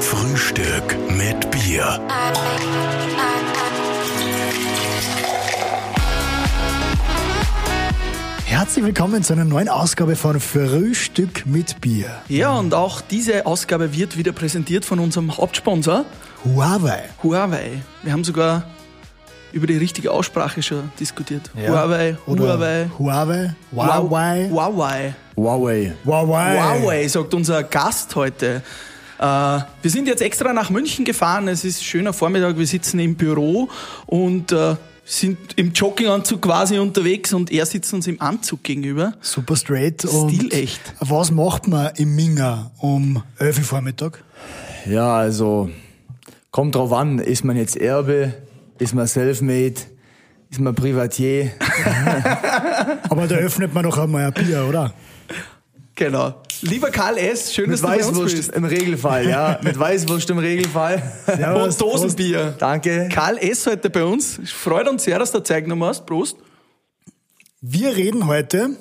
Frühstück mit Bier. Herzlich willkommen zu einer neuen Ausgabe von Frühstück mit Bier. Ja, und auch diese Ausgabe wird wieder präsentiert von unserem Hauptsponsor Huawei. Huawei. Wir haben sogar über die richtige Aussprache schon diskutiert. Ja. Huawei, Huawei, Huawei. Huawei. Huawei. Huawei. Huawei. Huawei, sagt unser Gast heute. Äh, wir sind jetzt extra nach München gefahren. Es ist schöner Vormittag. Wir sitzen im Büro und äh, sind im Jogginganzug quasi unterwegs und er sitzt uns im Anzug gegenüber. Super straight. Und Stilecht. Was macht man im Minger um 11 Uhr Vormittag? Ja, also kommt drauf an, ist man jetzt Erbe, ist man Selfmade, ist man Privatier? Aber da öffnet man doch einmal ein Bier, oder? Genau. Lieber Karl S., schön, dass Mit du bei uns Weißwurst bist. im Regelfall, ja. Mit Weißwurst im Regelfall. Servus, Und Dosenbier. Danke. Karl S. heute bei uns. Freut uns sehr, dass du Zeit genommen hast. Prost. Wir reden heute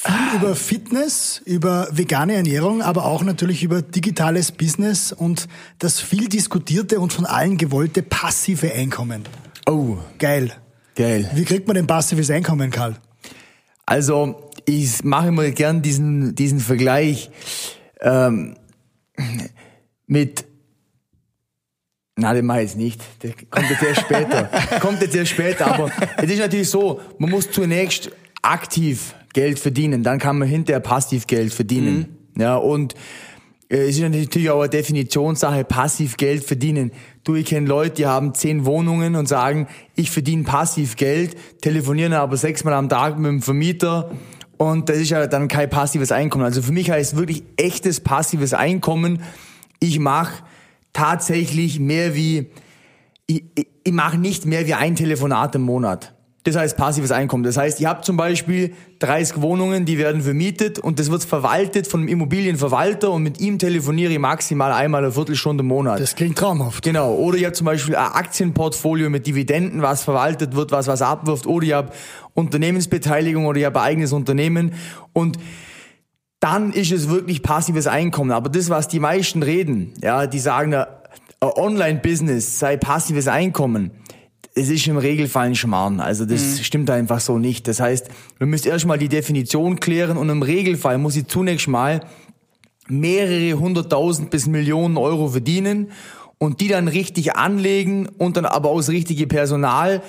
viel über Fitness, über vegane Ernährung, aber auch natürlich über digitales Business und das viel diskutierte und von allen gewollte passive Einkommen. Oh, Geil. geil. Wie kriegt man denn passives Einkommen, Karl? Also, ich mache immer gern diesen, diesen Vergleich ähm, mit. Na, den mache ich jetzt nicht. Der kommt jetzt erst später. kommt jetzt erst später. Aber es ist natürlich so, man muss zunächst aktiv Geld verdienen. Dann kann man hinterher passiv Geld verdienen. Ja, und äh, es ist natürlich auch eine Definitionssache, passiv Geld verdienen. Du, ich kenne Leute, die haben zehn Wohnungen und sagen, ich verdiene passiv Geld, telefonieren aber sechsmal am Tag mit dem Vermieter und das ist ja dann kein passives Einkommen. Also für mich heißt wirklich echtes passives Einkommen, ich mache tatsächlich mehr wie, ich, ich, ich mache nicht mehr wie ein Telefonat im Monat. Das heißt passives Einkommen. Das heißt, ihr habt zum Beispiel 30 Wohnungen, die werden vermietet und das wird verwaltet von einem Immobilienverwalter und mit ihm telefoniere ich maximal einmal eine Viertelstunde im Monat. Das klingt traumhaft. Genau. Oder ihr habt zum Beispiel ein Aktienportfolio mit Dividenden, was verwaltet wird, was was abwirft. Oder ihr habt Unternehmensbeteiligung oder ihr habt ein eigenes Unternehmen. Und dann ist es wirklich passives Einkommen. Aber das, was die meisten reden, ja, die sagen, ein Online-Business sei passives Einkommen. Es ist im Regelfall ein Schmarrn. Also das stimmt einfach so nicht. Das heißt, wir müssen erstmal die Definition klären und im Regelfall muss ich zunächst mal mehrere hunderttausend bis Millionen Euro verdienen und die dann richtig anlegen und dann aber auch das richtige Personal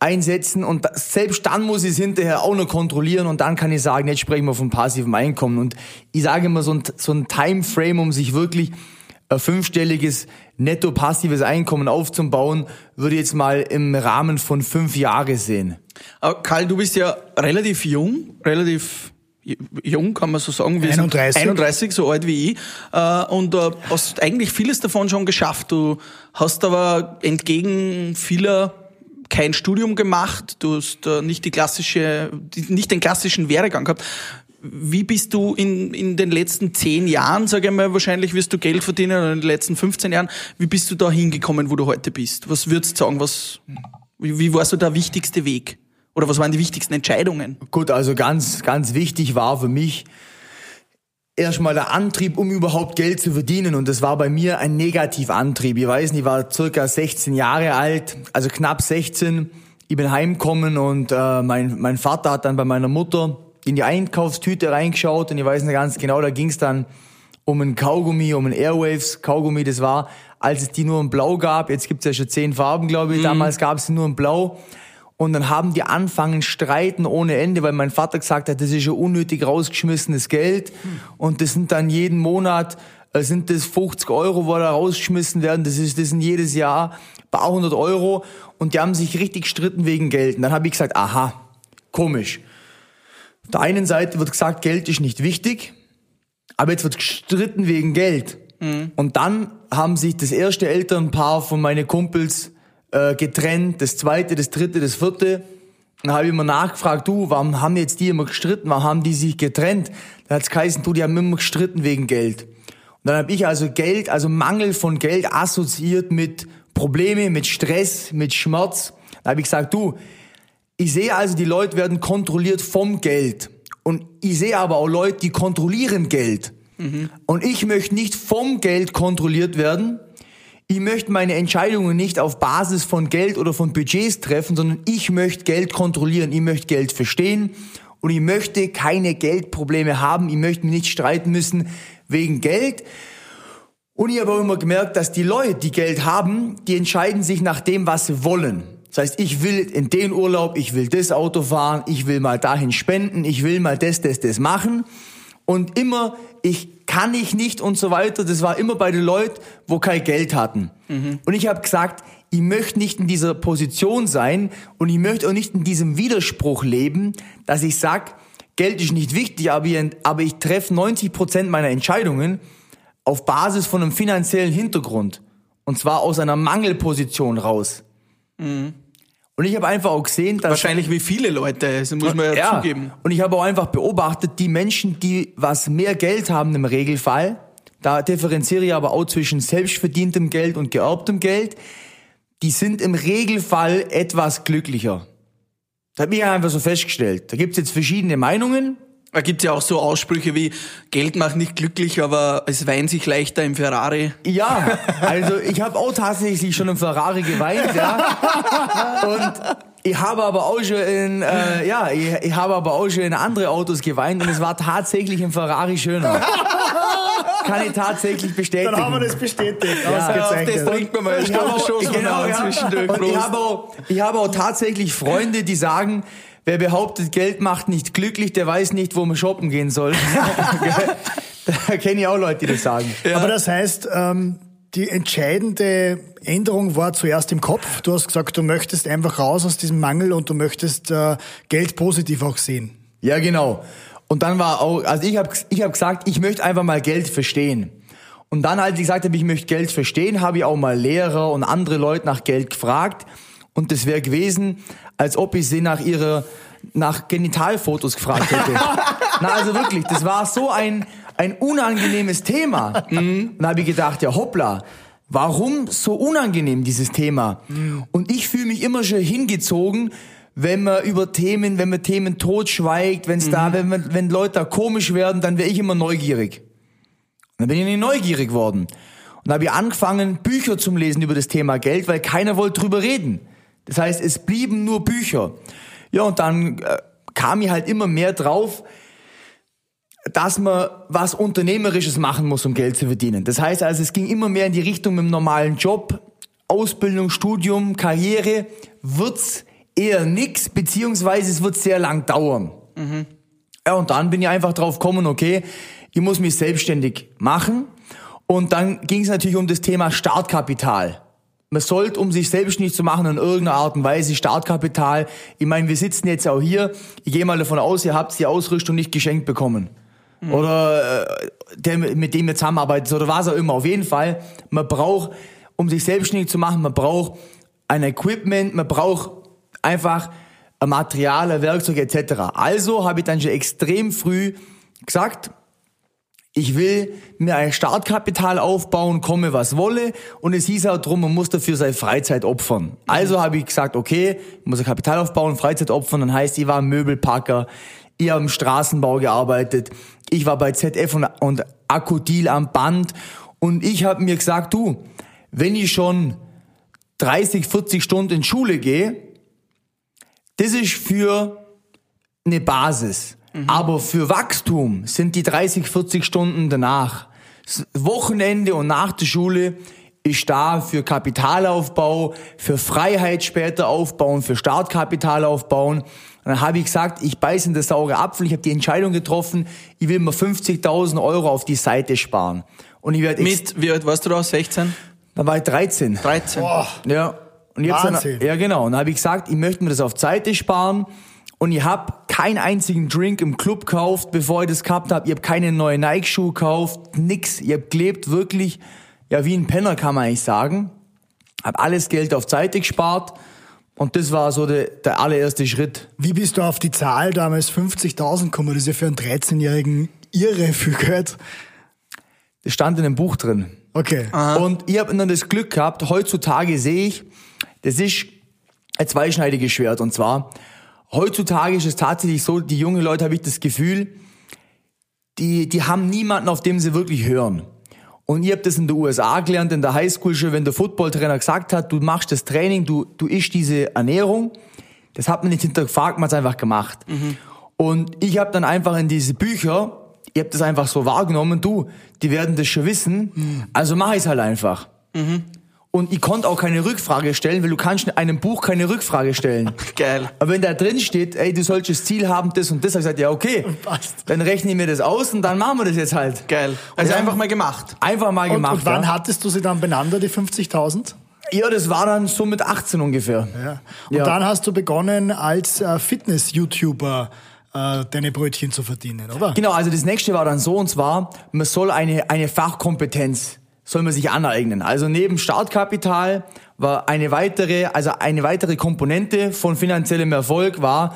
einsetzen und selbst dann muss ich es hinterher auch noch kontrollieren und dann kann ich sagen, jetzt sprechen wir von passivem Einkommen und ich sage immer so ein, so ein Timeframe, um sich wirklich fünfstelliges netto passives Einkommen aufzubauen, würde ich jetzt mal im Rahmen von fünf Jahre sehen. Aber Karl, du bist ja relativ jung, relativ jung, kann man so sagen. Wir sind 31. 31, so alt wie ich. Äh, Und äh, hast eigentlich vieles davon schon geschafft. Du hast aber entgegen vieler kein Studium gemacht, du hast äh, nicht die klassische, nicht den klassischen Werdegang gehabt. Wie bist du in, in den letzten zehn Jahren, sage ich mal, wahrscheinlich wirst du Geld verdienen, oder in den letzten 15 Jahren, wie bist du da hingekommen, wo du heute bist? Was würdest du sagen, was, wie, wie war so der wichtigste Weg? Oder was waren die wichtigsten Entscheidungen? Gut, also ganz, ganz wichtig war für mich erstmal der Antrieb, um überhaupt Geld zu verdienen. Und das war bei mir ein Negativantrieb. Ich weiß nicht, ich war circa 16 Jahre alt, also knapp 16. Ich bin heimgekommen und äh, mein, mein Vater hat dann bei meiner Mutter in die Einkaufstüte reingeschaut und ich weiß nicht ganz genau, da ging es dann um ein Kaugummi, um ein Airwaves Kaugummi. Das war, als es die nur in Blau gab. Jetzt gibt's ja schon zehn Farben, glaube ich. Damals gab es nur in Blau. Und dann haben die anfangen streiten ohne Ende, weil mein Vater gesagt hat, das ist ja unnötig rausgeschmissenes Geld. Und das sind dann jeden Monat, äh, sind das 50 Euro, wo da rausgeschmissen werden. Das ist, das sind jedes Jahr ein paar hundert Euro. Und die haben sich richtig gestritten wegen Geld. Und dann habe ich gesagt, aha, komisch. Auf der einen Seite wird gesagt, Geld ist nicht wichtig. Aber jetzt wird gestritten wegen Geld. Und dann haben sich das erste Elternpaar von meinen Kumpels äh, getrennt, das zweite, das dritte, das vierte. Dann habe ich immer nachgefragt, du, warum haben jetzt die immer gestritten? Warum haben die sich getrennt? Dann hat's geheißen, du, die haben immer gestritten wegen Geld. Und dann habe ich also Geld, also Mangel von Geld assoziiert mit Probleme, mit Stress, mit Schmerz. Dann habe ich gesagt, du, ich sehe also, die Leute werden kontrolliert vom Geld. Und ich sehe aber auch Leute, die kontrollieren Geld. Und ich möchte nicht vom Geld kontrolliert werden. Ich möchte meine Entscheidungen nicht auf Basis von Geld oder von Budgets treffen, sondern ich möchte Geld kontrollieren. Ich möchte Geld verstehen und ich möchte keine Geldprobleme haben. Ich möchte mich nicht streiten müssen wegen Geld. Und ich habe auch immer gemerkt, dass die Leute, die Geld haben, die entscheiden sich nach dem, was sie wollen. Das heißt, ich will in den Urlaub, ich will das Auto fahren, ich will mal dahin spenden, ich will mal das, das, das machen. Und immer, ich kann ich nicht und so weiter. Das war immer bei den Leuten, wo kein Geld hatten. Und ich habe gesagt, ich möchte nicht in dieser Position sein und ich möchte auch nicht in diesem Widerspruch leben, dass ich sag, Geld ist nicht wichtig, aber ich, aber ich treffe 90 Prozent meiner Entscheidungen auf Basis von einem finanziellen Hintergrund. Und zwar aus einer Mangelposition raus. Und ich habe einfach auch gesehen, dass Wahrscheinlich wie viele Leute, das muss man ja, zugeben. und ich habe auch einfach beobachtet, die Menschen, die was mehr Geld haben im Regelfall, da differenziere ich aber auch zwischen selbstverdientem Geld und geerbtem Geld, die sind im Regelfall etwas glücklicher. Das habe ich einfach so festgestellt. Da gibt's jetzt verschiedene Meinungen. Da gibt's ja auch so Aussprüche wie, Geld macht nicht glücklich, aber es weint sich leichter im Ferrari. Ja, also ich habe auch tatsächlich schon im Ferrari geweint, ja. Und ich habe aber auch schon in, äh, ja, ich, ich habe aber auch schon in andere Autos geweint und es war tatsächlich im Ferrari schöner. Kann ich tatsächlich bestätigen. Dann haben wir das bestätigt. Ja, Ausgezeichnet. das trinkt man mal. Ich habe auch, Stoß mal genau, ja. ich habe auch, ich habe auch tatsächlich Freunde, die sagen, wer behauptet, Geld macht nicht glücklich, der weiß nicht, wo man shoppen gehen soll. da kenne ich auch Leute, die das sagen. Aber das heißt, ähm, die entscheidende Änderung war zuerst im Kopf. Du hast gesagt, du möchtest einfach raus aus diesem Mangel und du möchtest äh, Geld positiv auch sehen. Ja, genau. Und dann war auch, also ich habe ich hab gesagt, ich möchte einfach mal Geld verstehen. Und dann, als ich gesagt habe, ich möchte Geld verstehen, habe ich auch mal Lehrer und andere Leute nach Geld gefragt. Und das wäre gewesen, als ob ich sie nach ihrer, nach Genitalfotos gefragt hätte. Na, also wirklich, das war so ein, ein unangenehmes Thema. Und da habe ich gedacht, ja hoppla, warum so unangenehm dieses Thema? Und ich fühle mich immer schon hingezogen, wenn man über Themen, wenn man Themen totschweigt, wenn's da, wenn, man, wenn Leute da komisch werden, dann wäre ich immer neugierig. Und dann bin ich nicht neugierig worden. Und dann habe ich angefangen, Bücher zum Lesen über das Thema Geld, weil keiner wollte drüber reden. Das heißt, es blieben nur Bücher. Ja, und dann äh, kam ich halt immer mehr drauf, dass man was Unternehmerisches machen muss, um Geld zu verdienen. Das heißt also, es ging immer mehr in die Richtung mit dem normalen Job, Ausbildung, Studium, Karriere, wird's eher nix, beziehungsweise es wird sehr lang dauern. Ja, und dann bin ich einfach drauf gekommen, okay, ich muss mich selbstständig machen. Und dann ging es natürlich um das Thema Startkapital. Man sollte, um sich selbstständig zu machen, in irgendeiner Art und Weise Startkapital. Ich meine, wir sitzen jetzt auch hier. Ich gehe mal davon aus, ihr habt die Ausrüstung nicht geschenkt bekommen. Oder äh, der, mit dem ihr zusammenarbeitet oder was auch immer. Auf jeden Fall, man braucht, um sich selbstständig zu machen, man braucht ein Equipment, man braucht einfach ein Material, ein Werkzeug etc. Also habe ich dann schon extrem früh gesagt, ich will mir ein Startkapital aufbauen, komme was wolle. Und es hieß auch drum, man muss dafür seine Freizeit opfern. Also habe ich gesagt, okay, ich muss ein Kapital aufbauen, Freizeit opfern. Dann heißt, ich war Möbelpacker, ich habe im Straßenbau gearbeitet, ich war bei ZF und, und Akkodil am Band. Und ich habe mir gesagt, du, wenn ich schon 30, 40 Stunden in Schule gehe, das ist für eine Basis. Aber für Wachstum sind die 30, 40 Stunden danach. Das Wochenende und nach der Schule ist da für Kapitalaufbau, für Freiheit später aufbauen, für Startkapital aufbauen. Und dann habe ich gesagt, ich beiße in das saure Apfel. Ich habe die Entscheidung getroffen, ich will mir 50.000 Euro auf die Seite sparen. Und ich werde Mit, wie alt warst du da? 16? da war ich 13. 13? Ja. Und ich hab's dann, Wahnsinn. ja, genau. Und dann habe ich gesagt, ich möchte mir das auf die Seite sparen. Und ich habe keinen einzigen Drink im Club gekauft, bevor ich das gehabt habe. Ich habe keine neuen Nike-Schuhe gekauft, nix. Ich habe gelebt wirklich, ja, wie ein Penner kann man eigentlich sagen. Hab alles Geld auf Seite gespart. Und das war so der, der allererste Schritt. Wie bist du auf die Zahl damals 50.000 gekommen? Das ist ja für einen 13-Jährigen irre viel Geld. Das stand in einem Buch drin. Okay. Und ich habe dann das Glück gehabt, heutzutage sehe ich, das ist ein zweischneidiges Schwert. Und zwar, heutzutage ist es tatsächlich so, die jungen Leute habe ich das Gefühl, die, die haben niemanden, auf dem sie wirklich hören. Und ihr habt das in den USA gelernt, in der Highschool schon, wenn der Footballtrainer gesagt hat, du machst das Training, du, du isst diese Ernährung. Das hat man nicht hinterfragt, man hat es einfach gemacht. Und ich habe dann einfach in diese Bücher, ihr habt das einfach so wahrgenommen, du, die werden das schon wissen, also mach ich es halt einfach. Und ich konnte auch keine Rückfrage stellen, weil du kannst in einem Buch keine Rückfrage stellen. Geil. Aber wenn da drin steht, ey, du sollst das Ziel haben, das und das, hab ich gesagt, ja, okay, Passt. dann rechne ich mir das aus und dann machen wir das jetzt halt. Geil. Also Ja. einfach mal gemacht. Einfach mal Und, gemacht. und wann ja. hattest du sie dann beieinander, die 50.000? ja, das war dann so mit 18 ungefähr. Ja. Und Ja. dann hast du begonnen, als äh, Fitness-YouTuber äh, deine Brötchen zu verdienen, oder? Genau, also das nächste war dann so und zwar, man soll eine, eine Fachkompetenz, soll man sich aneignen. Also neben Startkapital war eine weitere, also eine weitere Komponente von finanziellem Erfolg war,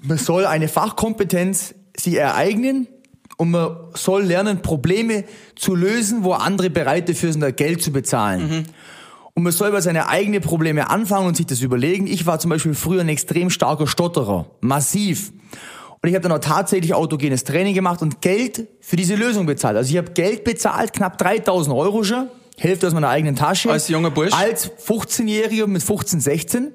man soll eine Fachkompetenz sich ereignen und man soll lernen, Probleme zu lösen, wo andere bereit dafür sind, Geld zu bezahlen. Und man soll über seine eigenen Probleme anfangen und sich das überlegen. Ich war zum Beispiel früher ein extrem starker Stotterer. Massiv. Und ich habe dann auch tatsächlich autogenes Training gemacht und Geld für diese Lösung bezahlt. Also ich habe Geld bezahlt, knapp 3000 Euro schon. Hälfte aus meiner eigenen Tasche. Als junger Bursch? Als 15-Jähriger mit 15, 16.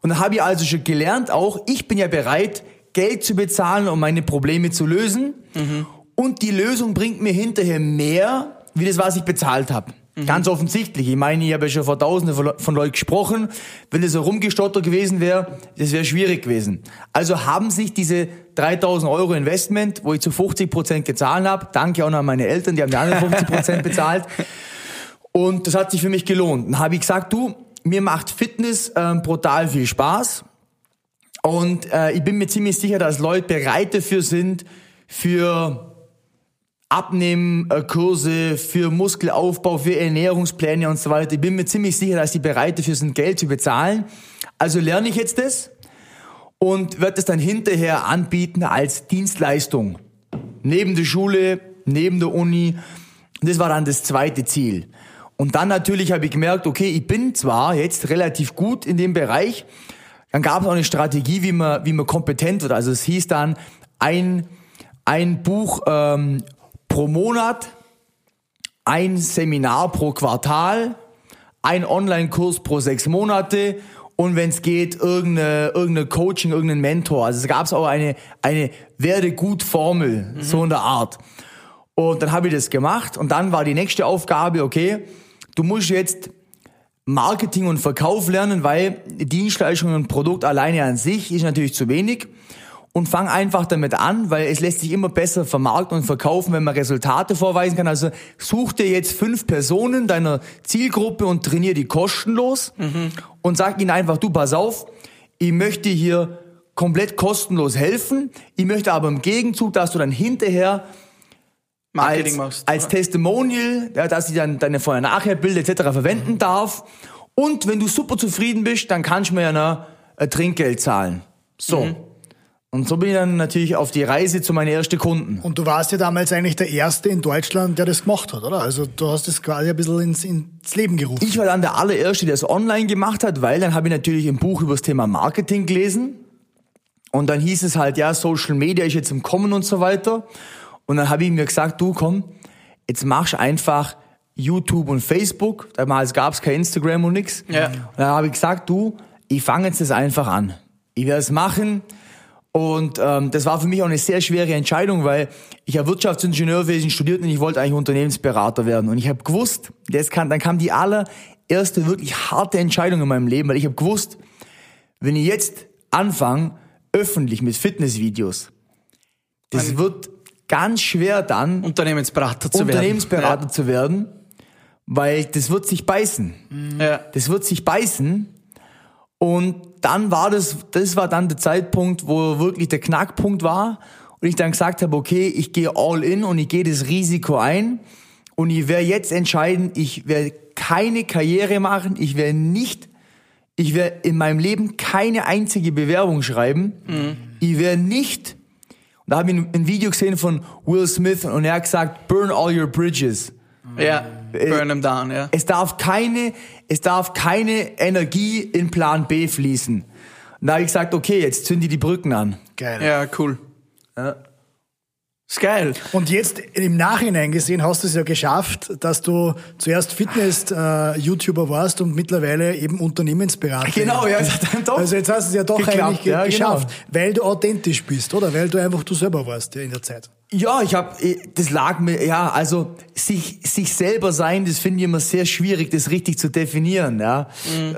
Und da habe ich also schon gelernt, auch ich bin ja bereit, Geld zu bezahlen, um meine Probleme zu lösen. Und die Lösung bringt mir hinterher mehr, wie das, was ich bezahlt habe. Ganz offensichtlich. Ich meine, ich habe ja schon vor Tausenden von Le- von Leuten gesprochen. Wenn das so rumgestottert gewesen wäre, das wäre schwierig gewesen. Also haben sich diese 3000 Euro Investment, wo ich zu 50 Prozent gezahlt habe, danke auch noch an meine Eltern, die haben die anderen 50 Prozent bezahlt, und das hat sich für mich gelohnt. Dann habe ich gesagt, du, mir macht Fitness ähm, brutal viel Spaß. Und äh, ich bin mir ziemlich sicher, dass Leute bereit dafür sind, für Abnehmkurse, für Muskelaufbau, für Ernährungspläne und so weiter. Ich bin mir ziemlich sicher, dass die bereit dafür sind, Geld zu bezahlen. Also lerne ich jetzt das und werde es dann hinterher anbieten als Dienstleistung. Neben der Schule, neben der Uni. Das war dann das zweite Ziel. Und dann natürlich habe ich gemerkt, okay, ich bin zwar jetzt relativ gut in dem Bereich, dann gab es auch eine Strategie, wie man, wie man kompetent wird. Also es hieß dann ein, ein Buch ähm, pro Monat, ein Seminar pro Quartal, ein Online-Kurs pro sechs Monate und wenn es geht, irgendeine, irgendeine Coaching, irgendein Mentor. Also es gab auch eine, eine Werde-gut-Formel, so in der Art. Und dann habe ich das gemacht und dann war die nächste Aufgabe, okay, du musst jetzt Marketing und Verkauf lernen, weil Dienstleistung und Produkt alleine an sich ist natürlich zu wenig. Und fang einfach damit an, weil es lässt sich immer besser vermarkten und verkaufen, wenn man Resultate vorweisen kann. Also such dir jetzt fünf Personen deiner Zielgruppe und trainier die kostenlos und sag ihnen einfach, du pass auf, ich möchte hier komplett kostenlos helfen. Ich möchte aber im Gegenzug, dass du dann hinterher Marketing als, machst. als Testimonial, ja, dass ich dann deine Vorher-Nachher-Bilder etc. verwenden darf. Und wenn du super zufrieden bist, dann kannst du mir ja noch ein Trinkgeld zahlen. So. Und so bin ich dann natürlich auf die Reise zu meinen ersten Kunden. Und du warst ja damals eigentlich der Erste in Deutschland, der das gemacht hat, oder? Also du hast das quasi ein bisschen ins, ins Leben gerufen. Ich war dann der allererste, der es online gemacht hat, weil dann habe ich natürlich ein Buch über das Thema Marketing gelesen. Und dann hieß es halt, ja, Social Media ist jetzt im Kommen und so weiter. Und dann habe ich mir gesagt, du komm, jetzt machst einfach YouTube und Facebook. Damals gab es kein Instagram und nix. Ja. Und dann habe ich gesagt, du, ich fange jetzt das einfach an. Ich werde es machen. Und ähm, das war für mich auch eine sehr schwere Entscheidung, weil ich habe Wirtschaftsingenieurwesen studiert und ich wollte eigentlich Unternehmensberater werden. Und ich habe gewusst, das kann, dann kam die allererste wirklich harte Entscheidung in meinem Leben, weil ich habe gewusst, wenn ich jetzt anfange, öffentlich mit Fitnessvideos, das wird ganz schwer dann, Unternehmensberater zu Unternehmensberater zu werden, weil das wird sich beißen. werden. Ja. Das wird sich beißen. Und dann war das, das war dann der Zeitpunkt, wo wirklich der Knackpunkt war. Und ich dann gesagt habe, okay, ich gehe all in und ich gehe das Risiko ein. Und ich werde jetzt entscheiden, ich werde keine Karriere machen, ich werde nicht, ich werde in meinem Leben keine einzige Bewerbung schreiben. Ich werde nicht, und da habe ich ein Video gesehen von Will Smith und er hat gesagt, burn all your bridges. Ja. Burn them down, ja. Es darf keine, es darf keine Energie in Plan B fließen. Und da habe ich gesagt, okay, jetzt zünd die die Brücken an. Geil. Ja, cool. Ist geil. Und jetzt im Nachhinein gesehen hast du es ja geschafft, dass du zuerst Fitness-YouTuber warst und mittlerweile eben Unternehmensberater. Genau, ja, das hat dann doch Also jetzt hast du es ja doch geklappt, eigentlich ge ja, genau. geschafft, weil du authentisch bist, oder? Weil du einfach du selber warst ja, in der Zeit. Ja, ich habe, das lag mir, ja, also sich sich selber sein, das finde ich immer sehr schwierig, das richtig zu definieren, ja.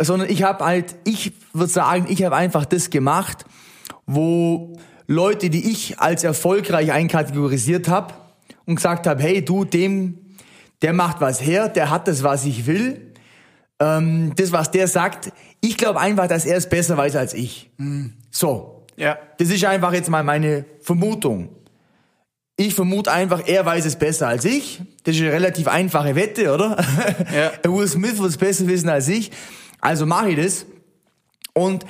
Sondern ich habe halt, ich würde sagen, ich habe einfach das gemacht, wo Leute, die ich als erfolgreich einkategorisiert habe und gesagt habe, hey, du, dem, der macht was her, der hat das, was ich will, ähm, das, was der sagt, ich glaube einfach, dass er es besser weiß als ich. So, Ja. das ist einfach jetzt mal meine Vermutung. Ich vermute einfach, er weiß es besser als ich. Das ist eine relativ einfache Wette, oder? Ja. Will Smith wird es besser wissen als ich. Also mache ich das. Und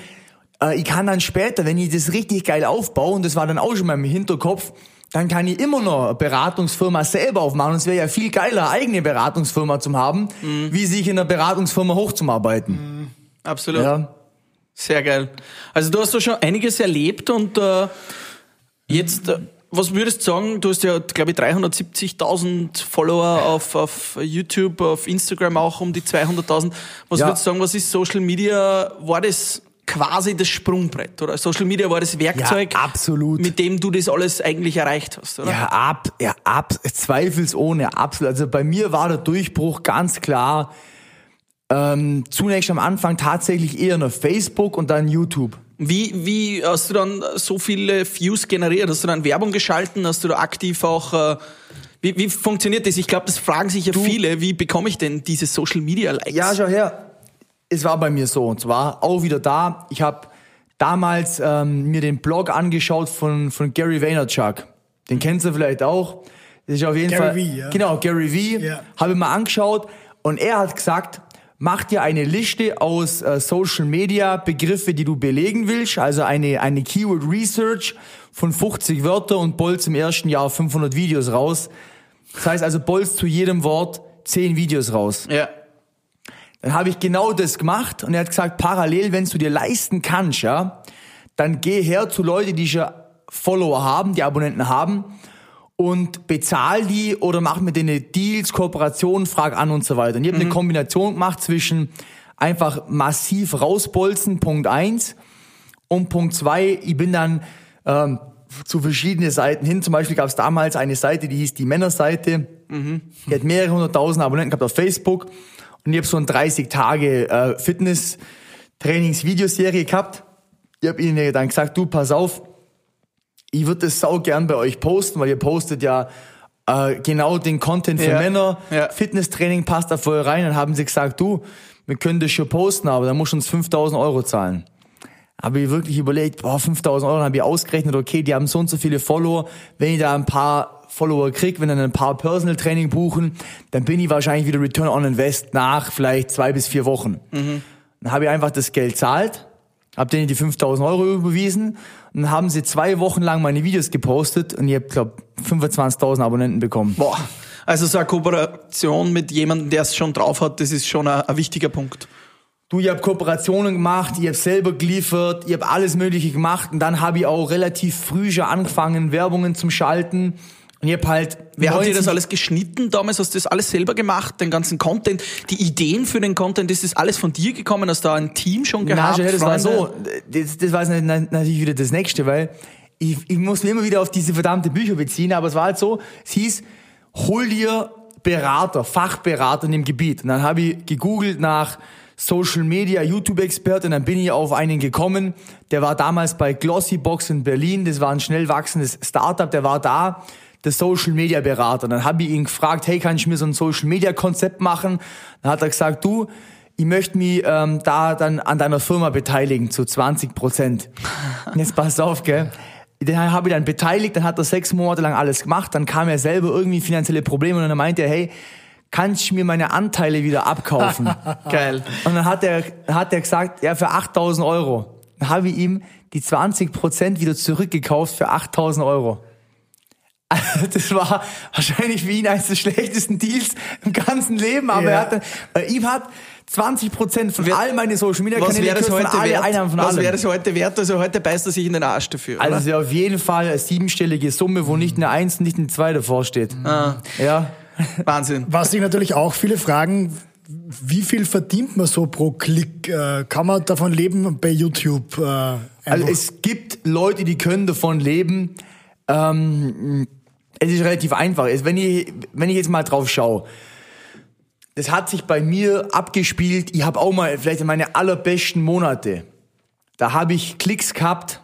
äh, ich kann dann später, wenn ich das richtig geil aufbaue, und das war dann auch schon mal im Hinterkopf, dann kann ich immer noch eine Beratungsfirma selber aufmachen. Und es wäre ja viel geiler, eigene Beratungsfirma zu haben, wie sich in einer Beratungsfirma hochzuarbeiten. Absolut. Ja. Sehr geil. Also du hast da schon einiges erlebt und äh, jetzt, äh, was würdest du sagen, du hast ja, glaube ich, 370.000 Follower auf, auf YouTube, auf Instagram auch um die 200.000. Was Ja. würdest du sagen, was ist Social Media? War das quasi das Sprungbrett, oder? Social Media war das Werkzeug, Ja, absolut. mit dem du das alles eigentlich erreicht hast, oder? Ja, ab, ja, ab, zweifelsohne, absolut. Also bei mir war der Durchbruch ganz klar, ähm, zunächst am Anfang tatsächlich eher noch Facebook und dann YouTube. Wie, wie hast du dann so viele Views generiert? Hast du dann Werbung geschalten? Hast du da aktiv auch, äh, wie, wie funktioniert das? Ich glaube, das fragen sich ja viele. Wie bekomme ich denn diese Social Media Likes? Ja, schau her. Es war bei mir so und zwar auch wieder da. Ich habe damals ähm, mir den Blog angeschaut von von Gary Vaynerchuk. Den kennst du vielleicht auch. Das ist auf jeden Gary Fall Vee, ja. genau Gary V. Ja. Habe ich mal angeschaut und er hat gesagt, mach dir eine Liste aus äh, Social Media Begriffe, die du belegen willst, also eine eine Keyword Research von 50 Wörter und bolz im ersten Jahr 500 Videos raus. Das heißt also bolz zu jedem Wort 10 Videos raus. Ja. Dann habe ich genau das gemacht und er hat gesagt, parallel, wenn du dir leisten kannst, ja, dann geh her zu Leuten, die schon Follower haben, die Abonnenten haben und bezahl die oder mach mit denen Deals, Kooperationen, frag an und so weiter. Und ich habe eine Kombination gemacht zwischen einfach massiv rausbolzen, Punkt eins und Punkt zwei, ich bin dann ähm, zu verschiedenen Seiten hin. Zum Beispiel gab es damals eine Seite, die hieß die Männerseite. Die hat mehrere hunderttausend Abonnenten gehabt auf Facebook. Und ich habe so ein 30 Tage äh, Fitness-Trainings-Videoserie gehabt. Ich habe ihnen dann gesagt, du, pass auf, ich würde das sau gern bei euch posten, weil ihr postet ja äh, genau den Content für Ja, Männer. ja. Fitnesstraining passt da voll rein. Dann haben sie gesagt, du, wir können das schon posten, aber dann musst du uns 5000 Euro zahlen. Habe ich wirklich überlegt, boah, 5000 Euro, dann habe ich ausgerechnet, okay, die haben so und so viele Follower. Wenn ich da ein paar Follower krieg, wenn dann ein paar Personal Training buchen, dann bin ich wahrscheinlich wieder Return on Invest nach vielleicht zwei bis vier Wochen. Dann habe ich einfach das Geld zahlt, habe denen die 5000 Euro überwiesen und haben sie zwei Wochen lang meine Videos gepostet und ich habe, glaube 25.000 Abonnenten bekommen. Boah. Also so eine Kooperation mit jemandem, der es schon drauf hat, das ist schon ein, ein wichtiger Punkt. Du, ich habe Kooperationen gemacht, ich habe selber geliefert, ich habe alles Mögliche gemacht und dann habe ich auch relativ früh schon angefangen, Werbungen zum Schalten. Und ich habe halt. Wer hat dir das 90 alles geschnitten damals? Hast du das alles selber gemacht? Den ganzen Content, die Ideen für den Content, ist das alles von dir gekommen? Hast du da ein Team schon gehabt? schon, das war Freunde? so. Das, das war natürlich wieder das Nächste, weil ich, ich muss mich immer wieder auf diese verdammte Bücher beziehen, aber es war halt so, es hieß, hol dir Berater, Fachberater in dem Gebiet. Und dann habe ich gegoogelt nach Social Media YouTube-Expert und dann bin ich auf einen gekommen, der war damals bei Glossybox in Berlin, das war ein schnell wachsendes Startup, der war da, der Social Media Berater. Dann habe ich ihn gefragt, hey, kann ich mir so ein Social Media Konzept machen? Dann hat er gesagt, du, ich möchte mich ähm, da dann an deiner Firma beteiligen zu 20 Prozent. Jetzt pass auf, gell? Den habe ich dann beteiligt, dann hat er sechs Monate lang alles gemacht, dann kam er selber irgendwie in finanzielle Probleme und dann meinte er, hey, kannst du mir meine Anteile wieder abkaufen? Geil. Und dann hat er, hat er gesagt, ja, für 8000 Euro. Dann habe ich ihm die 20 Prozent wieder zurückgekauft für 8000 Euro. Das war wahrscheinlich für ihn eines der schlechtesten Deals im ganzen Leben, aber Ja. er hat dann, äh, ihm hat 20 Prozent von all meine Social Media Was Kanäle wäre es heute von alle wert? Einnahmen von Was allem. wäre es heute wert? Also heute beißt er sich in den Arsch dafür. Also oder? es wäre auf jeden Fall eine siebenstellige Summe, wo nicht eine Eins, nicht eine Zwei davor steht. Ah. Ja. Wahnsinn. Was sich natürlich auch viele fragen, wie viel verdient man so pro Klick? Äh, Kann man davon leben bei YouTube? Äh, Also einfach? es gibt Leute, die können davon leben. Ähm, es ist relativ einfach. Wenn ich, wenn ich jetzt mal drauf schaue, das hat sich bei mir abgespielt. Ich habe auch mal vielleicht meine allerbesten Monate. Da habe ich Klicks gehabt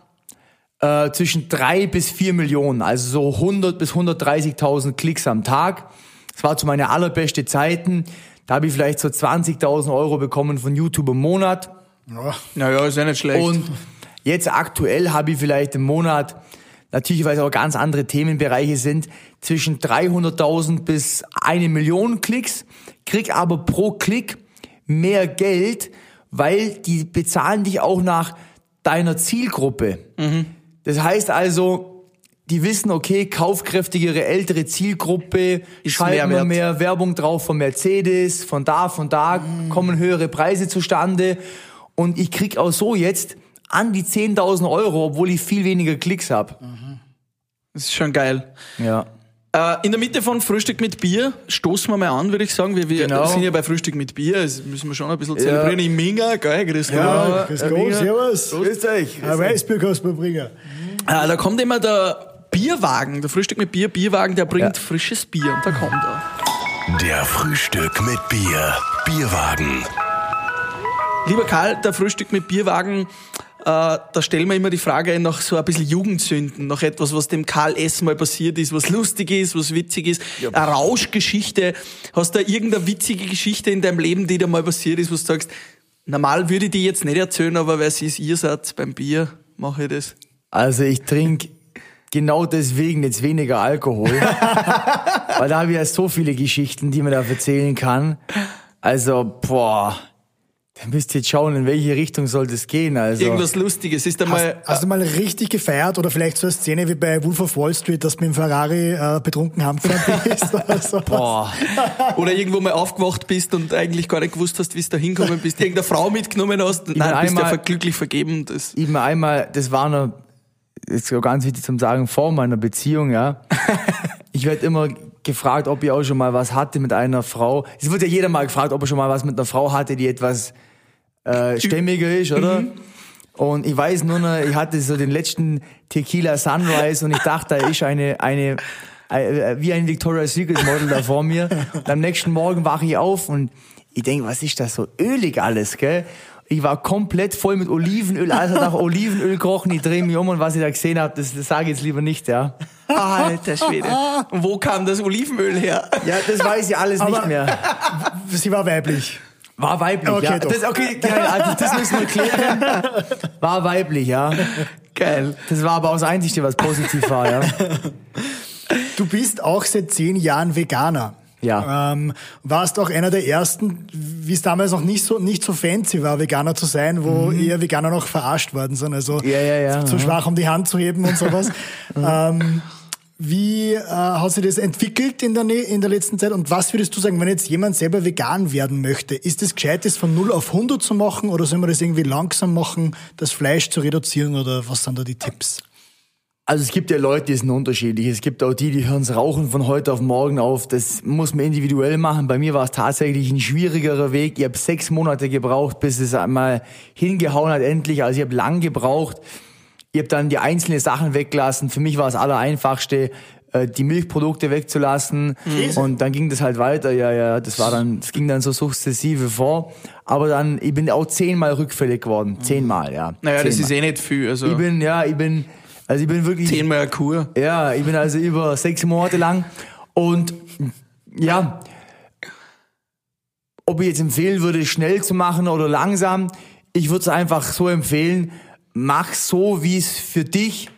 äh, zwischen drei bis vier Millionen, also so 100 bis 130.000 Klicks am Tag. Das war zu meinen allerbeste Zeiten. Da habe ich vielleicht so 20.000 Euro bekommen von YouTube im Monat. ja. Naja, ist ja nicht schlecht. Und jetzt aktuell habe ich vielleicht im Monat, natürlich weil es auch ganz andere Themenbereiche sind, zwischen 300.000 bis eine Million Klicks, krieg aber pro Klick mehr Geld, weil die bezahlen dich auch nach deiner Zielgruppe. Das heißt also, die wissen, okay, kaufkräftigere ältere Zielgruppe, Ist schalten wir Mehrwert. mehr Werbung drauf von Mercedes, von da, von da kommen höhere Preise zustande. Und ich krieg auch so jetzt an die 10.000 Euro, obwohl ich viel weniger Klicks habe. das ist schon geil. Ja. Äh, in der Mitte von Frühstück mit Bier stoßen wir mal an, würde ich sagen. Wir, wir Genau. sind ja bei Frühstück mit Bier, das müssen wir schon ein bisschen zelebrieren. Im Minga, geil, grüß Gott. Ja, grüß Gott, servus. Grüß euch. Ein Weißbier kannst du mir bringen. Äh, da kommt immer der Bierwagen, der Frühstück mit Bier, Bierwagen, der bringt Ja. frisches Bier und da kommt er. Der Frühstück mit Bier. Bierwagen. Lieber Karl, der Frühstück mit Bierwagen, da stellen wir immer die Frage nach so ein bisschen Jugendsünden, nach etwas, was dem Karl S. mal passiert ist, was lustig ist, was witzig ist, eine Rauschgeschichte. Hast du irgendeine witzige Geschichte in deinem Leben, die dir mal passiert ist, wo du sagst, normal würde ich die jetzt nicht erzählen, aber weil sie es ihr seid beim Bier, mache ich das. Also ich trinke genau deswegen jetzt weniger Alkohol. weil da habe ich ja so viele Geschichten, die man da erzählen kann. Also, boah. Da müsst ihr jetzt schauen, in welche Richtung soll das gehen. Also. Irgendwas Lustiges. Ist Hast, einmal, hast du mal richtig gefeiert oder vielleicht so eine Szene wie bei Wolf of Wall Street, dass du mit dem Ferrari äh, betrunken heimgefahren bist oder so? Boah. oder irgendwo mal aufgewacht bist und eigentlich gar nicht gewusst hast, wie du da hinkommen bist, irgendeine Frau mitgenommen hast, nein, bin bist ja einmal- glücklich vergeben. Das, Ich mir einmal, das war noch, ist so ganz wichtig zum Sagen, vor meiner Beziehung, ja. Ich werde immer gefragt, ob ich auch schon mal was hatte mit einer Frau. Es wird ja jeder mal gefragt, ob er schon mal was mit einer Frau hatte, die etwas äh, stämmiger ist, oder? Und ich weiß nur noch, ich hatte so den letzten Tequila Sunrise und ich dachte, da ist eine, eine, äh, wie ein Victoria's Secret Model da vor mir. Und am nächsten Morgen wache ich auf und ich denke, was ist das so ölig alles, gell? Ich war komplett voll mit Olivenöl, hat nach Olivenöl gerochen. Ich drehe mich um und was ich da gesehen habe, das, das sage ich jetzt lieber nicht, ja. alter Schwede. Und wo kam das Olivenöl her? Ja, das weiß ich alles Aber- nicht mehr. Sie war weiblich. War weiblich, Okay, ja. doch. Das, okay, ja, also das müssen wir klären. War weiblich, ja. Geil. Das war aber auch das Einzige, was positiv war, ja. Du bist auch seit zehn Jahren Veganer. Ja. Ähm, warst auch einer der ersten, wie es damals noch nicht so, nicht so fancy war, Veganer zu sein, wo eher Veganer noch verarscht worden sind. Also Mhm. Ja, ja, ja. zu Mhm. schwach, um die Hand zu heben und sowas. ähm, wie äh, hat sich das entwickelt in der, in der letzten Zeit? Und was würdest du sagen, wenn jetzt jemand selber vegan werden möchte? Ist es gescheit, das von 0 auf 100 zu machen oder soll man das irgendwie langsam machen, das Fleisch zu reduzieren oder was sind da die Tipps? Also es gibt ja Leute, die sind unterschiedlich. Es gibt auch die, die hören's Rauchen von heute auf morgen auf. Das muss man individuell machen. Bei mir war es tatsächlich ein schwierigerer Weg. Ich habe sechs Monate gebraucht, bis es einmal hingehauen hat endlich. Also ich habe lang gebraucht. Ich habe dann die einzelnen Sachen weggelassen. Für mich war es allereinfachste, äh, die Milchprodukte wegzulassen. Käse? Und dann ging das halt weiter. Ja, ja, das war dann, das ging dann so sukzessive vor. Aber dann, ich bin auch zehnmal rückfällig geworden. Zehnmal, ja. Naja, das Zehnmal. ist eh nicht viel. Also Ich bin, ja, ich bin, also ich bin wirklich. zehnmal eine Kur. Ja, ich bin also über sechs Monate lang und ja, ob ich jetzt empfehlen würde, schnell zu machen oder langsam, ich würde es einfach so empfehlen, mach so, wie es für dich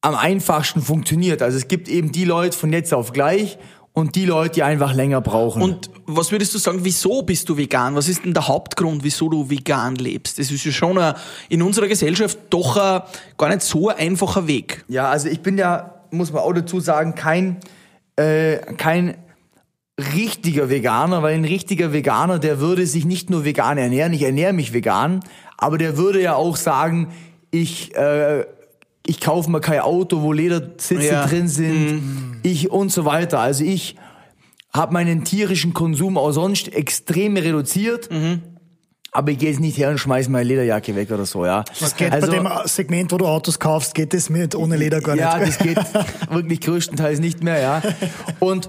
am einfachsten funktioniert. Also es gibt eben die Leute von jetzt auf gleich und die Leute, die einfach länger brauchen. Und was würdest du sagen, wieso bist du vegan? Was ist denn der Hauptgrund, wieso du vegan lebst? Das ist ja schon ein, in unserer Gesellschaft doch ein, gar nicht so ein einfacher Weg. Ja, also ich bin ja muss man auch dazu sagen, kein, äh, kein richtiger Veganer, weil ein richtiger Veganer, der würde sich nicht nur vegan ernähren, ich ernähre mich vegan, aber der würde ja auch sagen, ich, äh, ich kaufe mir kein Auto, wo Ledersitze Ja. drin sind, ich und so weiter. Also ich habe meinen tierischen Konsum auch sonst extrem reduziert. Aber ich gehe jetzt nicht her und schmeiß meine Lederjacke weg oder so, ja. Das geht also, bei dem Segment, wo du Autos kaufst, geht es mit ohne Leder gar Ja, nicht. das geht wirklich größtenteils nicht mehr, ja. Und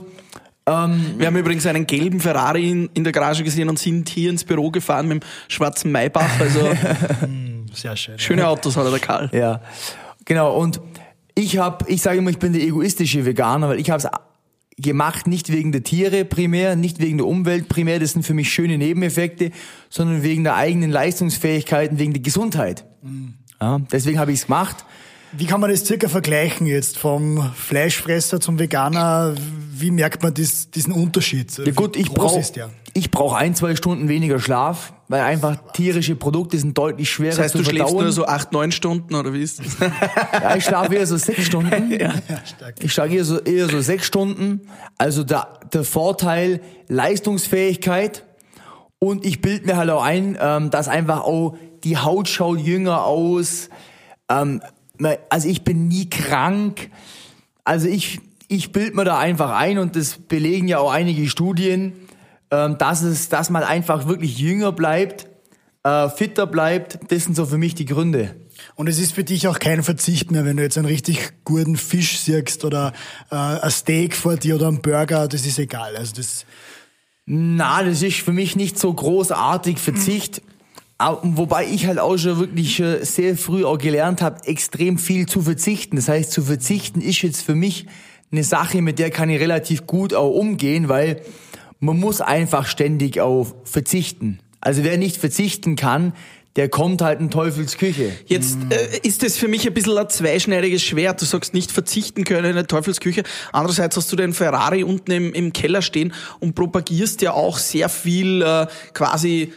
Wir haben übrigens einen gelben Ferrari in, in der Garage gesehen und sind hier ins Büro gefahren mit dem schwarzen Maybach. Also Sehr schön. schöne Autos hat er der Karl. Ja, genau. Und ich habe, ich sage immer, ich bin der egoistische Veganer, weil ich habe es gemacht nicht wegen der Tiere primär, nicht wegen der Umwelt primär. Das sind für mich schöne Nebeneffekte, sondern wegen der eigenen Leistungsfähigkeiten, wegen der Gesundheit. Ja, deswegen habe ich es gemacht. Wie kann man das circa vergleichen jetzt vom Fleischfresser zum Veganer? Wie merkt man dies, diesen Unterschied? Ja gut, ich brauche ich brauch ein, zwei Stunden weniger Schlaf, weil einfach tierische Produkte sind deutlich schwerer Das heißt, zu du schläfst verdauen. nur so acht, neun Stunden oder wie ist das? Ja, ich schlafe eher so sechs Stunden. Ich schlafe eher so, eher so sechs Stunden. Also der, der Vorteil Leistungsfähigkeit. Und ich bild mir halt auch ein, ähm, dass einfach auch die Haut schaut jünger aus. Ähm, also ich bin nie krank. Also ich, ich bild mir da einfach ein und das belegen ja auch einige Studien, ähm, dass es, dass man einfach wirklich jünger bleibt, äh, fitter bleibt. Das sind so für mich die Gründe. Und es ist für dich auch kein Verzicht mehr, wenn du jetzt einen richtig guten Fisch siehst oder äh, ein Steak vor dir oder einen Burger, das ist egal. Also das, Na, das ist für mich nicht so großartig Verzicht. Wobei ich halt auch schon wirklich äh, sehr früh auch gelernt habe, extrem viel zu verzichten. Das heißt, zu verzichten ist jetzt für mich eine Sache, mit der kann ich relativ gut auch umgehen, weil man muss einfach ständig auf verzichten. Also wer nicht verzichten kann, der kommt halt in Teufels Küche. Jetzt äh, ist es für mich ein bisschen ein zweischneidiges Schwert. Du sagst nicht verzichten können in der Teufelsküche. Andererseits hast du den Ferrari unten im, im Keller stehen und propagierst ja auch sehr viel äh, quasi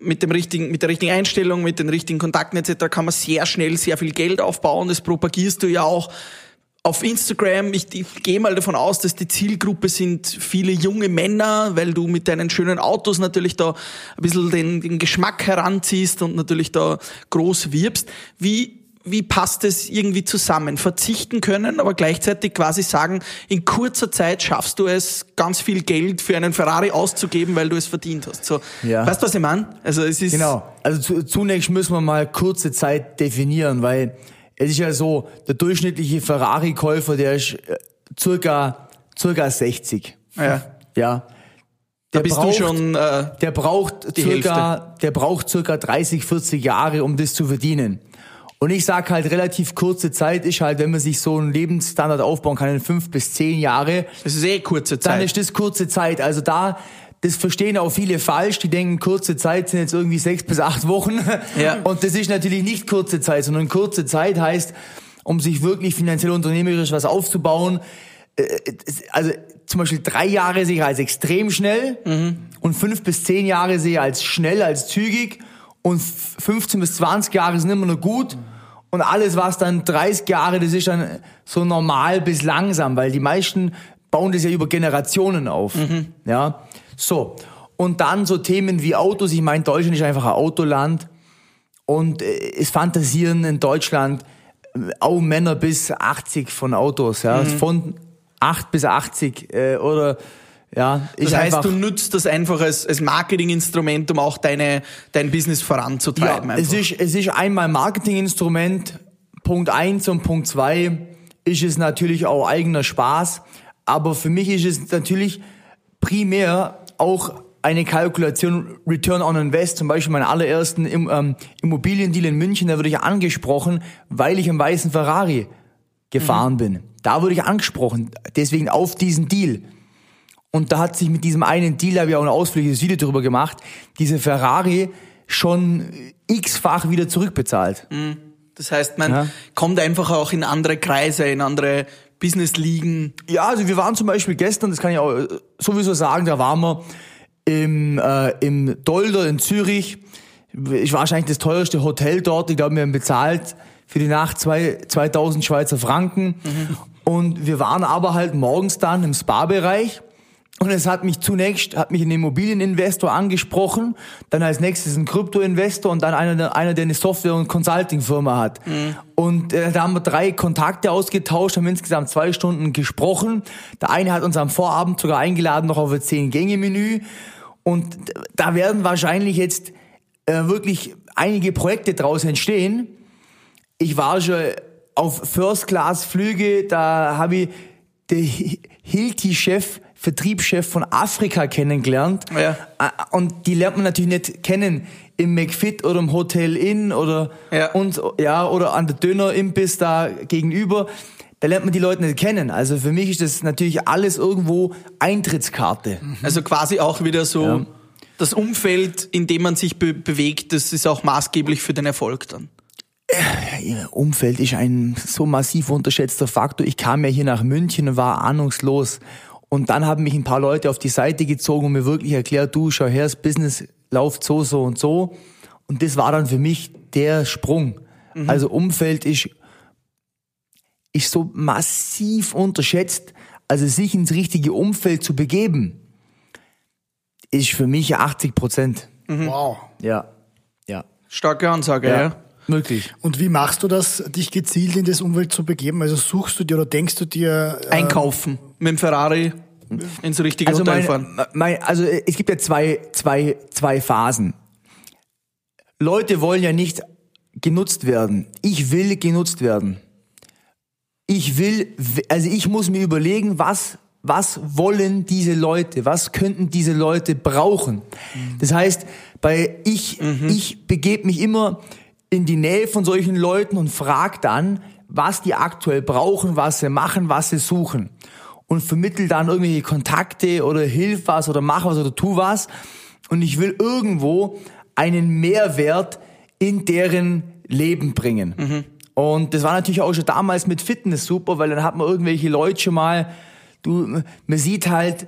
mit dem richtigen, mit der richtigen Einstellung, mit den richtigen Kontakten etc. kann man sehr schnell sehr viel Geld aufbauen. Das propagierst du ja auch auf Instagram. Ich, ich gehe mal davon aus, dass die Zielgruppe sind viele junge Männer, weil du mit deinen schönen Autos natürlich da ein bisschen den, den Geschmack heranziehst und natürlich da groß wirbst. Wie, wie passt es irgendwie zusammen? Verzichten können, aber gleichzeitig quasi sagen, in kurzer Zeit schaffst du es, ganz viel Geld für einen Ferrari auszugeben, weil du es verdient hast. So, Ja. Weißt du, was ich meine? Also es ist Genau. Also zu, zunächst müssen wir mal kurze Zeit definieren, weil es ist ja so, der durchschnittliche Ferrari-Käufer, der ist äh, circa, circa 60. ja, Ja. da Der bist braucht- du schon äh, Der braucht circa, der braucht circa 30, 40 Jahre, um das zu verdienen. Und ich sag halt, relativ kurze Zeit ist halt, wenn man sich so einen Lebensstandard aufbauen kann, in fünf bis zehn Jahre, es ist eh kurze dann Zeit. ist das kurze Zeit. Also da, das verstehen auch viele falsch. Die denken, kurze Zeit sind jetzt irgendwie sechs bis acht Wochen. Ja. Und das ist natürlich nicht kurze Zeit, sondern kurze Zeit heißt, um sich wirklich finanziell unternehmerisch was aufzubauen, äh, also zum Beispiel drei Jahre sehe ich als extrem schnell und fünf bis zehn Jahre sehe ich als schnell, als zügig und f- 15 bis 20 Jahre sind immer noch gut und alles, was dann 30 Jahre, das ist dann so normal bis langsam, weil die meisten bauen das ja über Generationen auf. Ja, so. Und dann so Themen wie Autos. Ich meine, Deutschland ist einfach ein Autoland. Und äh, es fantasieren in Deutschland äh, auch Männer bis 80 von Autos. Ja, Von 8 bis 80. Äh, oder, ja, Das heißt, du nutzt das einfach als, als Marketinginstrument, um auch deine, dein Business voranzutreiben. Ja, es ist, es ist einmal Marketinginstrument. Punkt eins und Punkt zwei ist es natürlich auch eigener Spaß. Aber für mich ist es natürlich primär auch eine Kalkulation Return on Invest. Zum Beispiel meinen allerersten ähm, Immobiliendeal in München, da wurde ich angesprochen, weil ich im weißen Ferrari gefahren bin. Da wurde ich angesprochen. Deswegen auf diesen Deal. Und da hat sich mit diesem einen Deal, da habe ich auch ein ausführliches Video darüber gemacht, diese Ferrari schon x-fach wieder zurückbezahlt. Das heißt, man Ja. kommt einfach auch in andere Kreise, in andere Business-Ligen. Ja, also wir waren zum Beispiel gestern, das kann ich auch äh, sowieso sagen, da waren wir im, äh, im Dolder in Zürich. Ich war wahrscheinlich das teuerste Hotel dort. Ich glaube, wir haben bezahlt für die Nacht zwei, 2000 Schweizer Franken. Und wir waren aber halt morgens dann im Spa-Bereich. Und es hat mich zunächst, hat mich ein Immobilieninvestor angesprochen, dann als nächstes ein Kryptoinvestor und dann einer, einer, der eine Software- und Consulting-Firma hat. Und äh, da haben wir drei Kontakte ausgetauscht, haben insgesamt zwei Stunden gesprochen. Der eine hat uns am Vorabend sogar eingeladen, noch auf ein Zehn-Gänge-Menü. Und da werden wahrscheinlich jetzt äh, wirklich einige Projekte draus entstehen. Ich war schon auf First-Class-Flüge, da habe ich den Hilti-Chef, Vertriebschef von Afrika kennengelernt. Ja. Und die lernt man natürlich nicht kennen im McFit oder im Hotel Inn oder Ja. und ja oder an der Döner-Imbiss da gegenüber. Da lernt man die Leute nicht kennen. Also für mich ist das natürlich alles irgendwo Eintrittskarte. Also quasi auch wieder so Ja. das Umfeld, in dem man sich be bewegt, das ist auch maßgeblich für den Erfolg dann. Ihr Umfeld ist ein so massiv unterschätzter Faktor. Ich kam ja hier nach München und war ahnungslos. Und dann haben mich ein paar Leute auf die Seite gezogen und mir wirklich erklärt, du, schau her, das Business läuft so, so und so. Und das war dann für mich der Sprung. Also Umfeld ist, ist so massiv unterschätzt. Also sich ins richtige Umfeld zu begeben, ist für mich 80 Prozent. Wow. Ja, ja, Starke Ansage, ja. Wirklich. Und wie machst du das, dich gezielt in das Umfeld zu begeben? Also suchst du dir oder denkst du dir... Äh, Einkaufen mit dem Ferrari ins richtige also Hotel mein, fahren. mein, also äh, es gibt ja zwei, zwei, zwei Phasen. Leute wollen ja nicht genutzt werden. Ich will genutzt werden. Ich will, also ich muss mir überlegen, was, was wollen diese Leute? Was könnten diese Leute brauchen? Das heißt, bei ich, ich begebe mich immer in die Nähe von solchen Leuten und frage dann, was die aktuell brauchen, was sie machen, was sie suchen. Und vermittel dann irgendwelche Kontakte oder hilf was oder mach was oder tu was. Und ich will irgendwo einen Mehrwert in deren Leben bringen. Und das war natürlich auch schon damals mit Fitness super, weil dann hat man irgendwelche Leute schon mal, du, man sieht halt,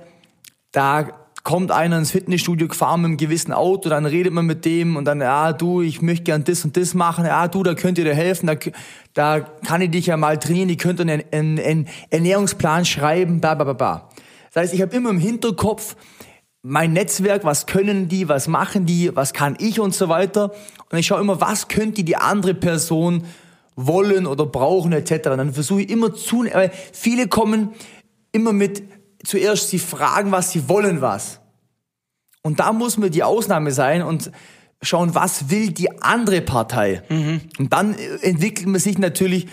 da kommt einer ins Fitnessstudio gefahren mit einem gewissen Auto, dann redet man mit dem und dann, ja, du, ich möchte gern das und das machen, ja, du, da könnt ihr dir helfen, da, da kann ich dich ja mal trainieren, ich könnte einen, einen, einen Ernährungsplan schreiben, bla, bla, bla, bla. Das heißt, ich habe immer im Hinterkopf mein Netzwerk, was können die, was machen die, was kann ich und so weiter. Und ich schaue immer, was könnte die andere Person wollen oder brauchen etc. Und dann versuche ich immer zu, weil viele kommen immer mit zuerst sie fragen, was sie wollen was. Und da muss man die Ausnahme sein und schauen, was will die andere Partei. Und dann entwickelt man sich natürlich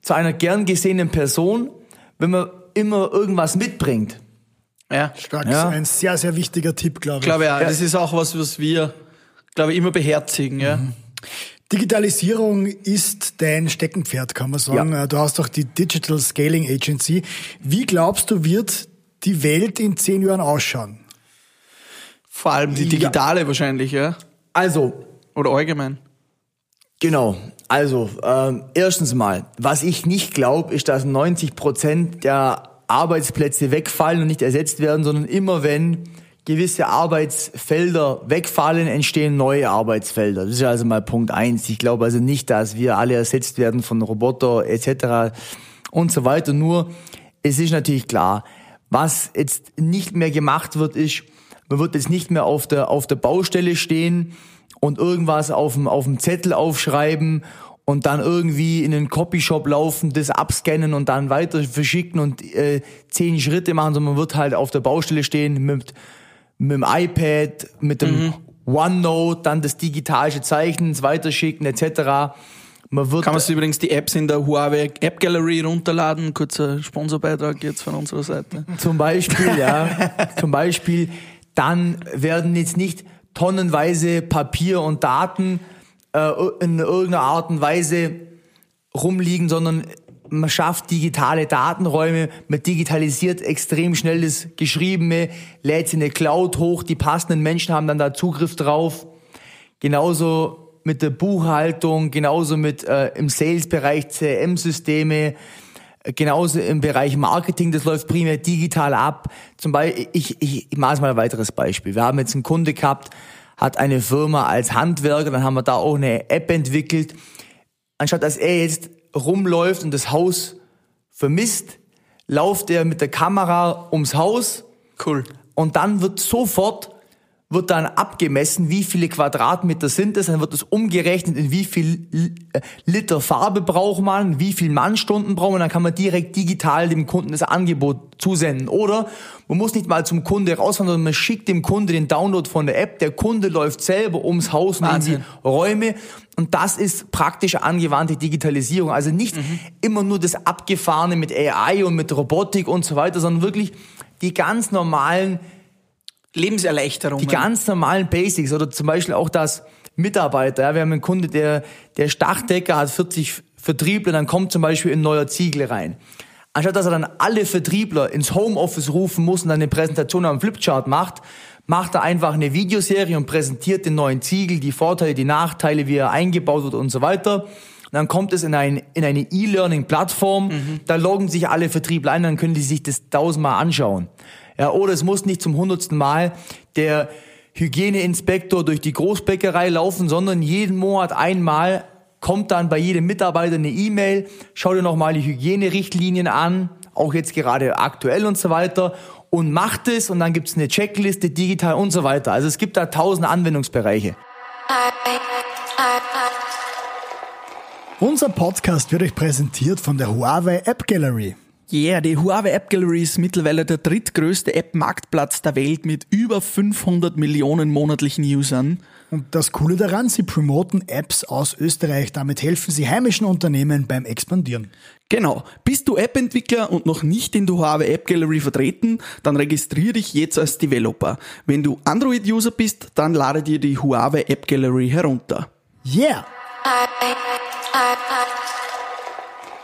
zu einer gern gesehenen Person, wenn man immer irgendwas mitbringt. Ja. Stark, Ja. ein sehr, sehr wichtiger Tipp, glaube ich. Ich glaube ja, das ist auch was, was wir, glaube ich, immer beherzigen, ja. Digitalisierung ist dein Steckenpferd, kann man sagen. Ja. Du hast auch die Digital Scaling Agency. Wie glaubst du, wird die Welt in zehn Jahren ausschauen? Vor allem die digitale wahrscheinlich, ja. Also, Oder allgemein. Genau. Also, ähm, erstens mal, was ich nicht glaube, ist, dass 90 Prozent der Arbeitsplätze wegfallen und nicht ersetzt werden, sondern immer wenn gewisse Arbeitsfelder wegfallen, entstehen neue Arbeitsfelder. Das ist also mal Punkt eins. Ich glaube also nicht, dass wir alle ersetzt werden von Roboter etc. und so weiter. Nur, es ist natürlich klar, was jetzt nicht mehr gemacht wird, ist, man wird jetzt nicht mehr auf der, auf der Baustelle stehen und irgendwas auf dem, auf dem Zettel aufschreiben und dann irgendwie in den Copyshop laufen, das abscannen und dann weiter verschicken und äh, zehn Schritte machen, sondern man wird halt auf der Baustelle stehen mit, mit dem iPad, mit dem OneNote, dann das digitalische Zeichnen, Weiterschicken etc. Man wird Kann man sich übrigens die Apps in der Huawei App Gallery runterladen. Kurzer Sponsorbeitrag jetzt von unserer Seite. Zum Beispiel, ja. Zum Beispiel, dann werden jetzt nicht tonnenweise Papier und Daten äh, in irgendeiner Art und Weise rumliegen, sondern man schafft digitale Datenräume, man digitalisiert extrem schnell das Geschriebene, lädt es in eine Cloud hoch, die passenden Menschen haben dann da Zugriff drauf. Genauso mit der Buchhaltung, genauso mit äh, im Sales-Bereich CRM-Systeme, genauso im Bereich Marketing, das läuft primär digital ab. Zum Beispiel, ich, ich, ich mache mal ein weiteres Beispiel. Wir haben jetzt einen Kunde gehabt, hat eine Firma als Handwerker, dann haben wir da auch eine App entwickelt. Anstatt dass er jetzt rumläuft und das Haus vermisst, lauft er mit der Kamera ums Haus Cool. und dann wird sofort wird dann abgemessen, wie viele Quadratmeter sind es, dann wird es umgerechnet, in wie viel äh, Liter Farbe braucht man, wie viel Mannstunden braucht man, dann kann man direkt digital dem Kunden das Angebot zusenden. Oder man muss nicht mal zum Kunde rausfahren, sondern man schickt dem Kunde den Download von der App, der Kunde läuft selber ums Haus und in die Räume. Und das ist praktisch angewandte Digitalisierung. Also nicht immer nur das Abgefahrene mit AI und mit Robotik und so weiter, sondern wirklich die ganz normalen Lebenserleichterung. die ganz normalen Basics oder zum Beispiel auch das Mitarbeiter. Ja, wir haben einen Kunde, der, der ist Dachdecker, hat 40 Vertriebler, dann kommt zum Beispiel ein neuer Ziegel rein. Anstatt dass er dann alle Vertriebler ins Homeoffice rufen muss und dann eine Präsentation am Flipchart macht, macht er einfach eine Videoserie und präsentiert den neuen Ziegel, die Vorteile, die Nachteile, wie er eingebaut wird und so weiter. Und dann kommt es in, ein, in eine E-Learning-Plattform, da loggen sich alle Vertriebler ein, dann können die sich das tausendmal anschauen. Ja, oder es muss nicht zum hundertsten Mal der Hygieneinspektor durch die Großbäckerei laufen, sondern jeden Monat einmal kommt dann bei jedem Mitarbeiter eine E-Mail, schau dir nochmal die Hygienerichtlinien an, auch jetzt gerade aktuell und so weiter und macht es und dann gibt's eine Checkliste digital und so weiter. Also es gibt da tausende Anwendungsbereiche. Unser Podcast wird euch präsentiert von der Huawei App Gallery. Yeah, die Huawei App Gallery ist mittlerweile der drittgrößte App-Marktplatz der Welt mit über 500 Millionen monatlichen Usern. Und das Coole daran, sie promoten Apps aus Österreich. Damit helfen sie heimischen Unternehmen beim Expandieren. Genau. Bist du App-Entwickler und noch nicht in der Huawei App Gallery vertreten, dann registriere dich jetzt als Developer. Wenn du Android-User bist, dann lade dir die Huawei App Gallery herunter. Yeah!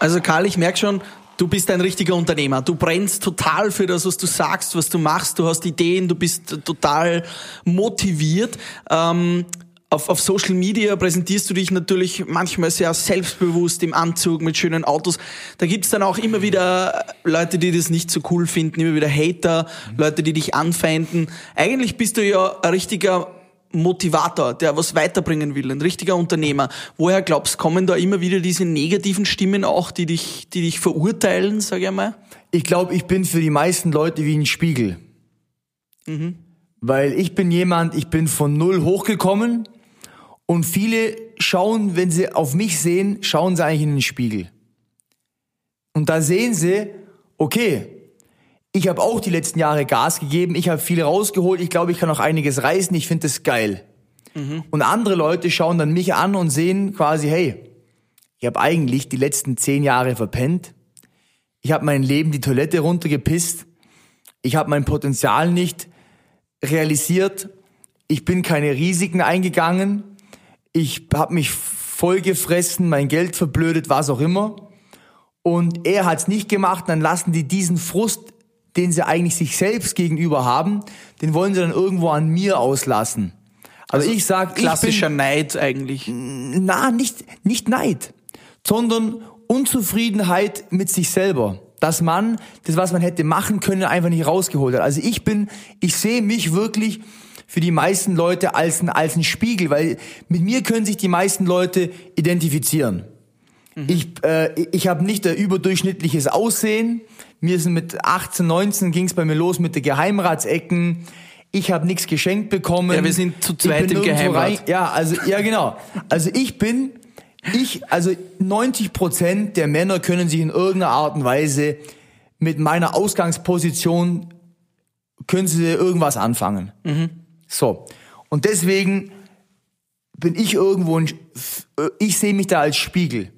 Also Karl, ich merke schon, du bist ein richtiger Unternehmer. Du brennst total für das, was du sagst, was du machst. Du hast Ideen, du bist total motiviert. Ähm, auf, auf Social Media präsentierst du dich natürlich manchmal sehr selbstbewusst im Anzug mit schönen Autos. Da gibt's dann auch immer wieder Leute, die das nicht so cool finden, immer wieder Hater, Leute, die dich anfeinden. Eigentlich bist du ja ein richtiger Motivator, der was weiterbringen will, ein richtiger Unternehmer. Woher glaubst, kommen da immer wieder diese negativen Stimmen auch, die dich, die dich verurteilen, sag ich mal? Ich glaube, ich bin für die meisten Leute wie ein Spiegel. Weil ich bin jemand, ich bin von null hochgekommen und viele schauen, wenn sie auf mich sehen, schauen sie eigentlich in den Spiegel. Und da sehen sie, okay, ich habe auch die letzten Jahre Gas gegeben, ich habe viel rausgeholt, ich glaube, ich kann auch einiges reißen, ich finde das geil. Und andere Leute schauen dann mich an und sehen quasi, hey, ich habe eigentlich die letzten zehn Jahre verpennt, ich habe mein Leben die Toilette runtergepisst, ich habe mein Potenzial nicht realisiert, ich bin keine Risiken eingegangen, ich habe mich vollgefressen, mein Geld verblödet, was auch immer. Und er hat's nicht gemacht, dann lassen die diesen Frust, den sie eigentlich sich selbst gegenüber haben, den wollen sie dann irgendwo an mir auslassen. Also, ich sag, Klassischer ich bin, Neid eigentlich. na, nicht, nicht Neid, sondern Unzufriedenheit mit sich selber. Dass man das, was man hätte machen können, einfach nicht rausgeholt hat. Also ich bin, ich sehe mich wirklich für die meisten Leute als ein, als ein Spiegel, weil mit mir können sich die meisten Leute identifizieren. Ich, äh, ich habe nicht ein überdurchschnittliches Aussehen. Mir sind mit 18, 19 ging's bei mir los mit den Geheimratsecken. Ich habe nichts geschenkt bekommen. Ja, wir sind zu zweit im Geheimrat. ja, also ja genau. Also ich bin ich also 90 Prozent der Männer können sich in irgendeiner Art und Weise mit meiner Ausgangsposition können sie irgendwas anfangen. So und deswegen bin ich irgendwo ein, ich sehe mich da als Spiegel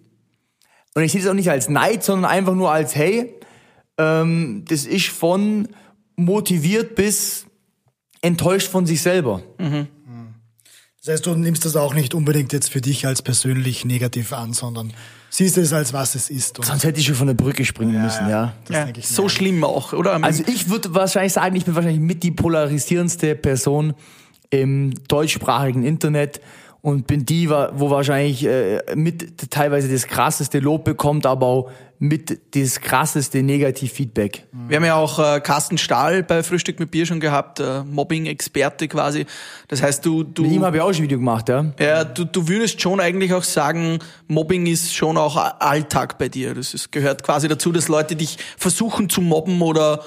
und ich sehe das auch nicht als Neid, sondern einfach nur als hey, ähm, das ist von motiviert bis enttäuscht von sich selber. Das heißt, du nimmst das auch nicht unbedingt jetzt für dich als persönlich negativ an, sondern siehst es als was es ist. Und Sonst hätte ich schon von der Brücke springen müssen, ja. das Ja, denke ich mir. so schlimm auch, oder? Also ich würde wahrscheinlich sagen, ich bin wahrscheinlich mit die polarisierendste Person im deutschsprachigen Internet und bin die, wo wahrscheinlich äh, mit teilweise das krasseste Lob bekommt, aber auch mit das krasseste Negativ-Feedback. Wir haben ja auch äh, Carsten Stahl bei Frühstück mit Bier schon gehabt, äh, Mobbing-Experte quasi. Das heißt, du, du, Mit ihm habe ich auch schon ein Video gemacht, ja. ja, du, du würdest schon eigentlich auch sagen, Mobbing ist schon auch Alltag bei dir. Das ist, gehört quasi dazu, dass Leute dich versuchen zu mobben oder,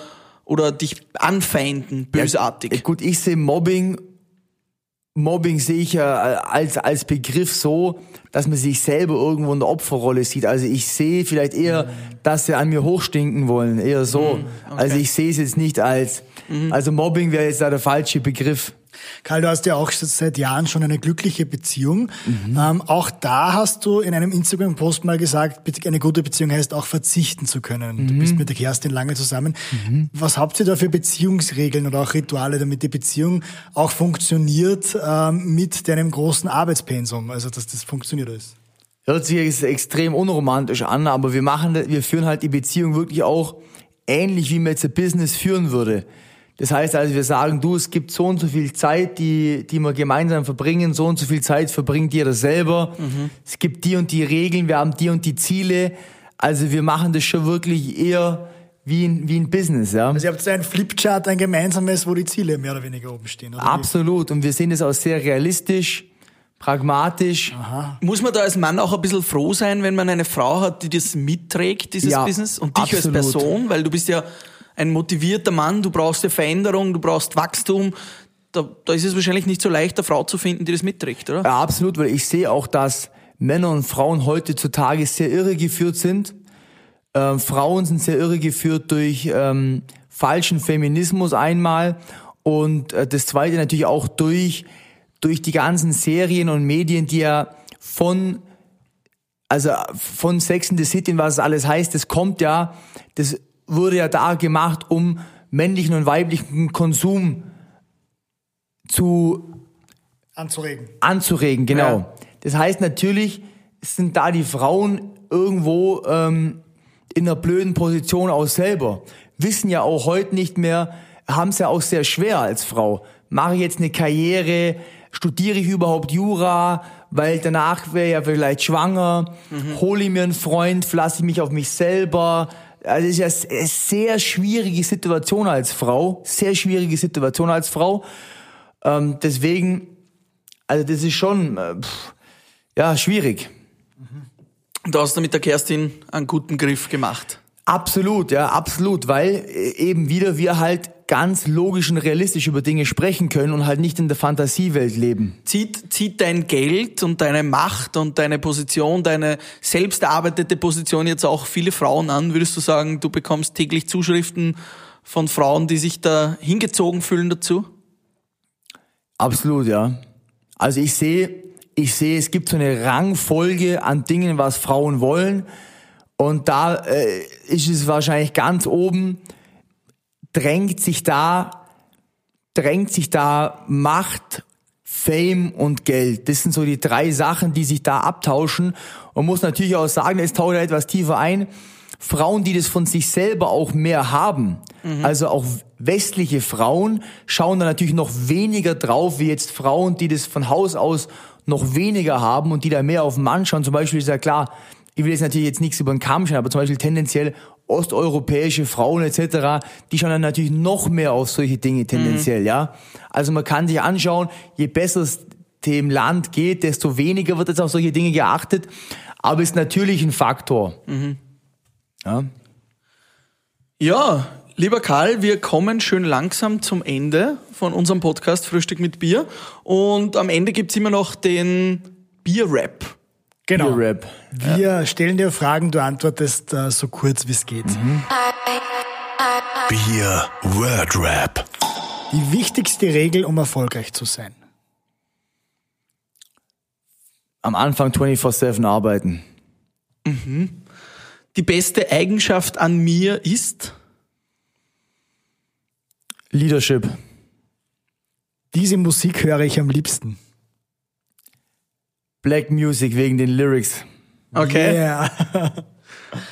oder dich anfeinden, bösartig. Ja, gut, ich sehe Mobbing, Mobbing sehe ich ja als, als Begriff so, dass man sich selber irgendwo in der Opferrolle sieht. Also ich sehe vielleicht eher, dass sie an mir hochstinken wollen, eher so. Also ich sehe es jetzt nicht als, also Mobbing wäre jetzt da der falsche Begriff. Karl, du hast ja auch seit Jahren schon eine glückliche Beziehung. Ähm, auch da hast du in einem Instagram-Post mal gesagt, eine gute Beziehung heißt auch verzichten zu können. Du bist mit der Kerstin lange zusammen. Was habt ihr da für Beziehungsregeln oder auch Rituale, damit die Beziehung auch funktioniert ähm, mit deinem großen Arbeitspensum? Also, dass das funktioniert ist. Hört sich jetzt extrem unromantisch an, aber wir machen, wir führen halt die Beziehung wirklich auch ähnlich, wie man jetzt ein Business führen würde. Das heißt also, wir sagen, du, es gibt so und so viel Zeit, die, die wir gemeinsam verbringen, so und so viel Zeit verbringt jeder selber. Es gibt die und die Regeln, wir haben die und die Ziele. Also wir machen das schon wirklich eher wie ein, wie ein Business, ja. Also, ihr habt so ein Flipchart, ein gemeinsames, wo die Ziele mehr oder weniger oben stehen. Oder wie? Absolut. Und wir sehen das auch sehr realistisch, pragmatisch. Muss man da als Mann auch ein bisschen froh sein, wenn man eine Frau hat, die das mitträgt, dieses Ja, Business? Und dich absolut. als Person, weil du bist ja ein motivierter Mann, du brauchst ja Veränderung, du brauchst Wachstum. Da, da ist es wahrscheinlich nicht so leicht, eine Frau zu finden, die das mitträgt, oder? Ja, absolut, weil ich sehe auch, dass Männer und Frauen heutzutage sehr irregeführt sind. Ähm, Frauen sind sehr irregeführt durch ähm, falschen Feminismus einmal und äh, das zweite natürlich auch durch durch die ganzen Serien und Medien, die ja von also von Sex in the City was es alles heißt, das kommt ja, das wurde ja da gemacht, um männlichen und weiblichen Konsum zu Anzuregen. anzuregen, genau. Ja. Das heißt natürlich sind da die Frauen irgendwo ähm, in einer blöden Position auch selber. Wissen ja auch heute nicht mehr, haben es ja auch sehr schwer als Frau. Mache ich jetzt eine Karriere, studiere ich überhaupt Jura, weil danach wäre ja vielleicht schwanger, hole ich mir einen Freund, verlasse ich mich auf mich selber. Also es ist ja eine sehr schwierige Situation als Frau, sehr schwierige Situation als Frau. Ähm, deswegen also das ist schon äh, pff, ja schwierig. Du hast da mit der Kerstin einen guten Griff gemacht. Absolut, ja, absolut, weil äh, eben wieder wir halt ganz logisch und realistisch über Dinge sprechen können und halt nicht in der Fantasiewelt leben. Zieht, zieht dein Geld und deine Macht und deine Position, deine selbst erarbeitete Position jetzt auch viele Frauen an? Würdest du sagen, du bekommst täglich Zuschriften von Frauen, die sich da hingezogen fühlen dazu? Absolut, ja. Also ich sehe, ich sehe, es gibt so eine Rangfolge an Dingen, was Frauen wollen. Und da äh, ist es wahrscheinlich ganz oben, drängt sich da, drängt sich da Macht, Fame und Geld. Das sind so die drei Sachen, die sich da abtauschen. Und muss natürlich auch sagen, es taucht da etwas tiefer ein. Frauen, die das von sich selber auch mehr haben, also auch westliche Frauen, schauen da natürlich noch weniger drauf, wie jetzt Frauen, die das von Haus aus noch weniger haben und die da mehr auf den Mann schauen. Zum Beispiel ist ja klar, ich will jetzt natürlich jetzt nichts über den Kamm schauen, aber zum Beispiel tendenziell osteuropäische Frauen etc., die schauen dann natürlich noch mehr auf solche Dinge tendenziell, ja. Also man kann sich anschauen, je besser es dem Land geht, desto weniger wird jetzt auf solche Dinge geachtet, aber ist natürlich ein Faktor. Ja. Ja, lieber Karl, wir kommen schön langsam zum Ende von unserem Podcast Frühstück mit Bier. Und am Ende gibt's immer noch den Bier-Rap. Genau. Bier-Rap. Wir stellen dir Fragen, du antwortest äh, so kurz wie es geht. Bier Word Rap. Die wichtigste Regel, um erfolgreich zu sein. Am Anfang 24-7 arbeiten. Die beste Eigenschaft an mir ist, Leadership. Diese Musik höre ich am Black Music wegen den Lyrics. okay. Yeah.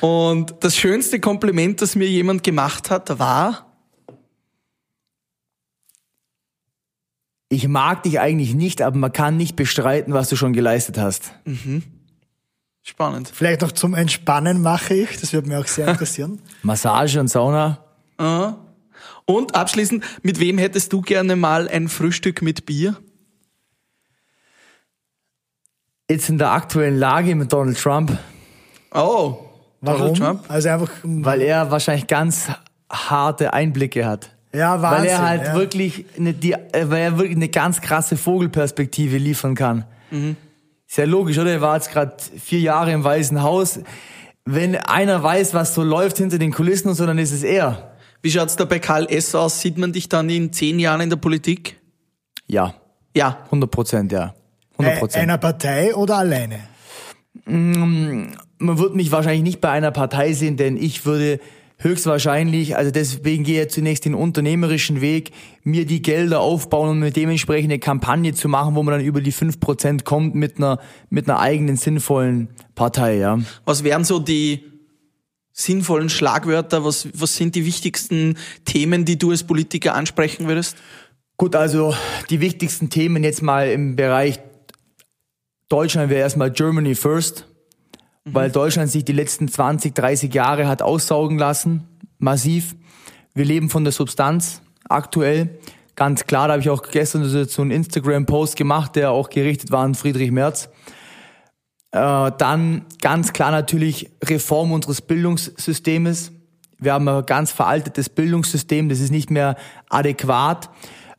Und das schönste Kompliment, das mir jemand gemacht hat, war, ich mag dich eigentlich nicht, aber man kann nicht bestreiten, was du schon geleistet hast. Spannend. Vielleicht noch zum Entspannen mache ich, das würde mich auch sehr interessieren. Massage und Sauna. Und abschließend, mit wem hättest du gerne mal ein Frühstück mit Bier? Jetzt in der aktuellen Lage mit Donald Trump, Oh, Warum? Donald Trump? Also einfach, weil er wahrscheinlich ganz harte Einblicke hat. ja, Wahnsinn. weil er halt ja. wirklich eine, die, äh, weil er wirklich eine ganz krasse Vogelperspektive liefern kann. Ist ja logisch, oder? Er war jetzt gerade vier Jahre im Weißen Haus. Wenn einer weiß, was so läuft hinter den Kulissen und so, dann ist es er. Wie schaut's da bei Karl S. aus? Sieht man dich dann in zehn Jahren in der Politik? Ja, Ja. 100 Prozent, ja. 100 Äh, Prozent. einer Partei oder alleine? Man wird mich wahrscheinlich nicht bei einer Partei sehen, denn ich würde höchstwahrscheinlich, also deswegen gehe ich zunächst den unternehmerischen Weg, mir die Gelder aufbauen und mit dementsprechend eine Kampagne zu machen, wo man dann über die 5% kommt mit einer, mit einer eigenen sinnvollen Partei, ja. Was wären so die sinnvollen Schlagwörter? Was, was sind die wichtigsten Themen, die du als Politiker ansprechen würdest? Gut, also die wichtigsten Themen jetzt mal im Bereich Deutschland wäre erstmal Germany first, weil Deutschland sich die letzten 20, 30 Jahre hat aussaugen lassen, massiv. Wir leben von der Substanz aktuell. Ganz klar, da habe ich auch gestern so einen Instagram-Post gemacht, der auch gerichtet war an Friedrich Merz. Äh, dann ganz klar natürlich Reform unseres Bildungssystems. Wir haben ein ganz veraltetes Bildungssystem, das ist nicht mehr adäquat.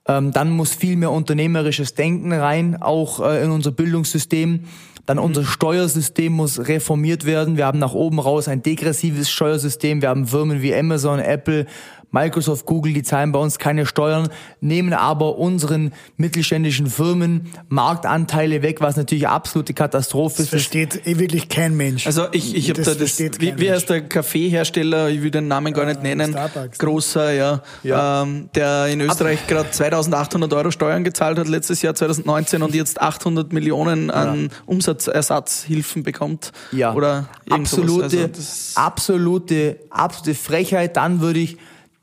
Ähm, dann muss viel mehr unternehmerisches Denken rein, auch äh, in unser Bildungssystem. Dann unser Steuersystem muss reformiert werden. Wir haben nach oben raus ein degressives Steuersystem. Wir haben Firmen wie Amazon, Apple, Microsoft, Google, die zahlen bei uns keine Steuern, nehmen aber unseren mittelständischen Firmen Marktanteile weg, was natürlich absolute Katastrophe Das ist. versteht eh wirklich kein Mensch. Also ich, ich habe da das, wie, wie heißt der Kaffeehersteller, ich will den Namen gar nicht nennen, Starbucks. großer, ja, Ja. Ähm, der in Österreich gerade 2800 Euro Steuern gezahlt hat letztes Jahr 2019 und jetzt 800 Millionen an Umsatzersatzhilfen bekommt. Ja, Oder absolute, Also das- absolute, absolute Frechheit. Dann würde ich,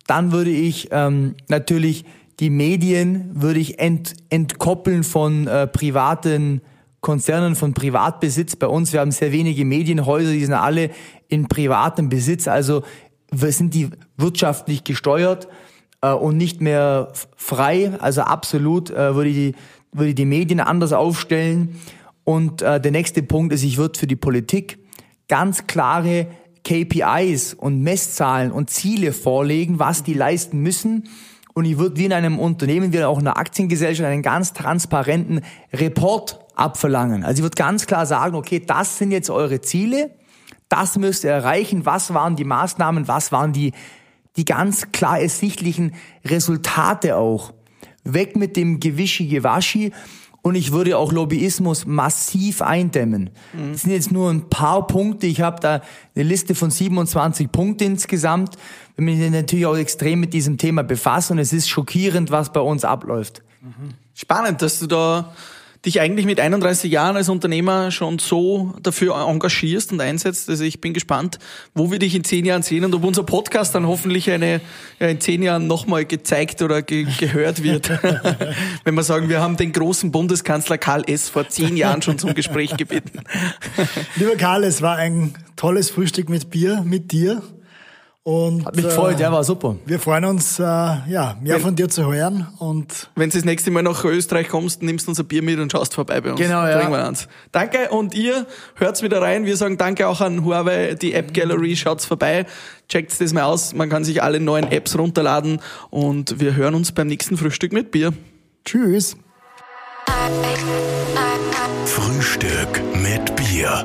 dann würde ich ähm, natürlich die Medien würde ich ent, entkoppeln von äh, privaten Konzernen, von Privatbesitz. Bei uns, wir haben sehr wenige Medienhäuser, die sind alle in privatem Besitz. Also sind die wirtschaftlich gesteuert äh, und nicht mehr frei. Also absolut äh, würde ich die würde ich die Medien anders aufstellen. Und äh, der nächste Punkt ist, ich würde für die Politik ganz klare KPIs und Messzahlen und Ziele vorlegen, was die leisten müssen. Und ich würde wie in einem Unternehmen, wie auch in einer Aktiengesellschaft, einen ganz transparenten Report abverlangen. Also ich würde ganz klar sagen, okay, das sind jetzt eure Ziele, das müsst ihr erreichen, was waren die Maßnahmen, was waren die, die ganz klar ersichtlichen Resultate auch. Weg mit dem Gewischi-Gewaschi und ich würde auch Lobbyismus massiv eindämmen. Das sind jetzt nur ein paar Punkte. Ich habe da eine Liste von 27 Punkten insgesamt. Ich mich natürlich auch extrem mit diesem Thema befasse und es ist schockierend, was bei uns abläuft. Spannend, dass du da dich eigentlich mit 31 Jahren als Unternehmer schon so dafür engagierst und einsetzt. Also ich bin gespannt, wo wir dich in zehn Jahren sehen und ob unser Podcast dann hoffentlich eine, ja, in zehn Jahren nochmal gezeigt oder ge gehört wird. Wenn wir sagen, wir haben den großen Bundeskanzler Karl S. vor zehn Jahren schon zum Gespräch gebeten. Lieber Karl, es war ein tolles Frühstück mit Bier, mit dir. Und Hat mich äh, gefreut, ja, war super. wir freuen uns, äh, ja, mehr von dir zu hören. Und Wenn du das nächste Mal nach Österreich kommst, nimmst du unser Bier mit und schaust vorbei bei uns. Genau, ja. Trinken wir eins. Danke und ihr hört's wieder rein. Wir sagen danke auch an Huawei, die App Gallery, schaut's vorbei. Checkt's das mal aus. Man kann sich alle neuen Apps runterladen und wir hören uns beim nächsten Frühstück mit Bier. tschüss. Frühstück mit Bier.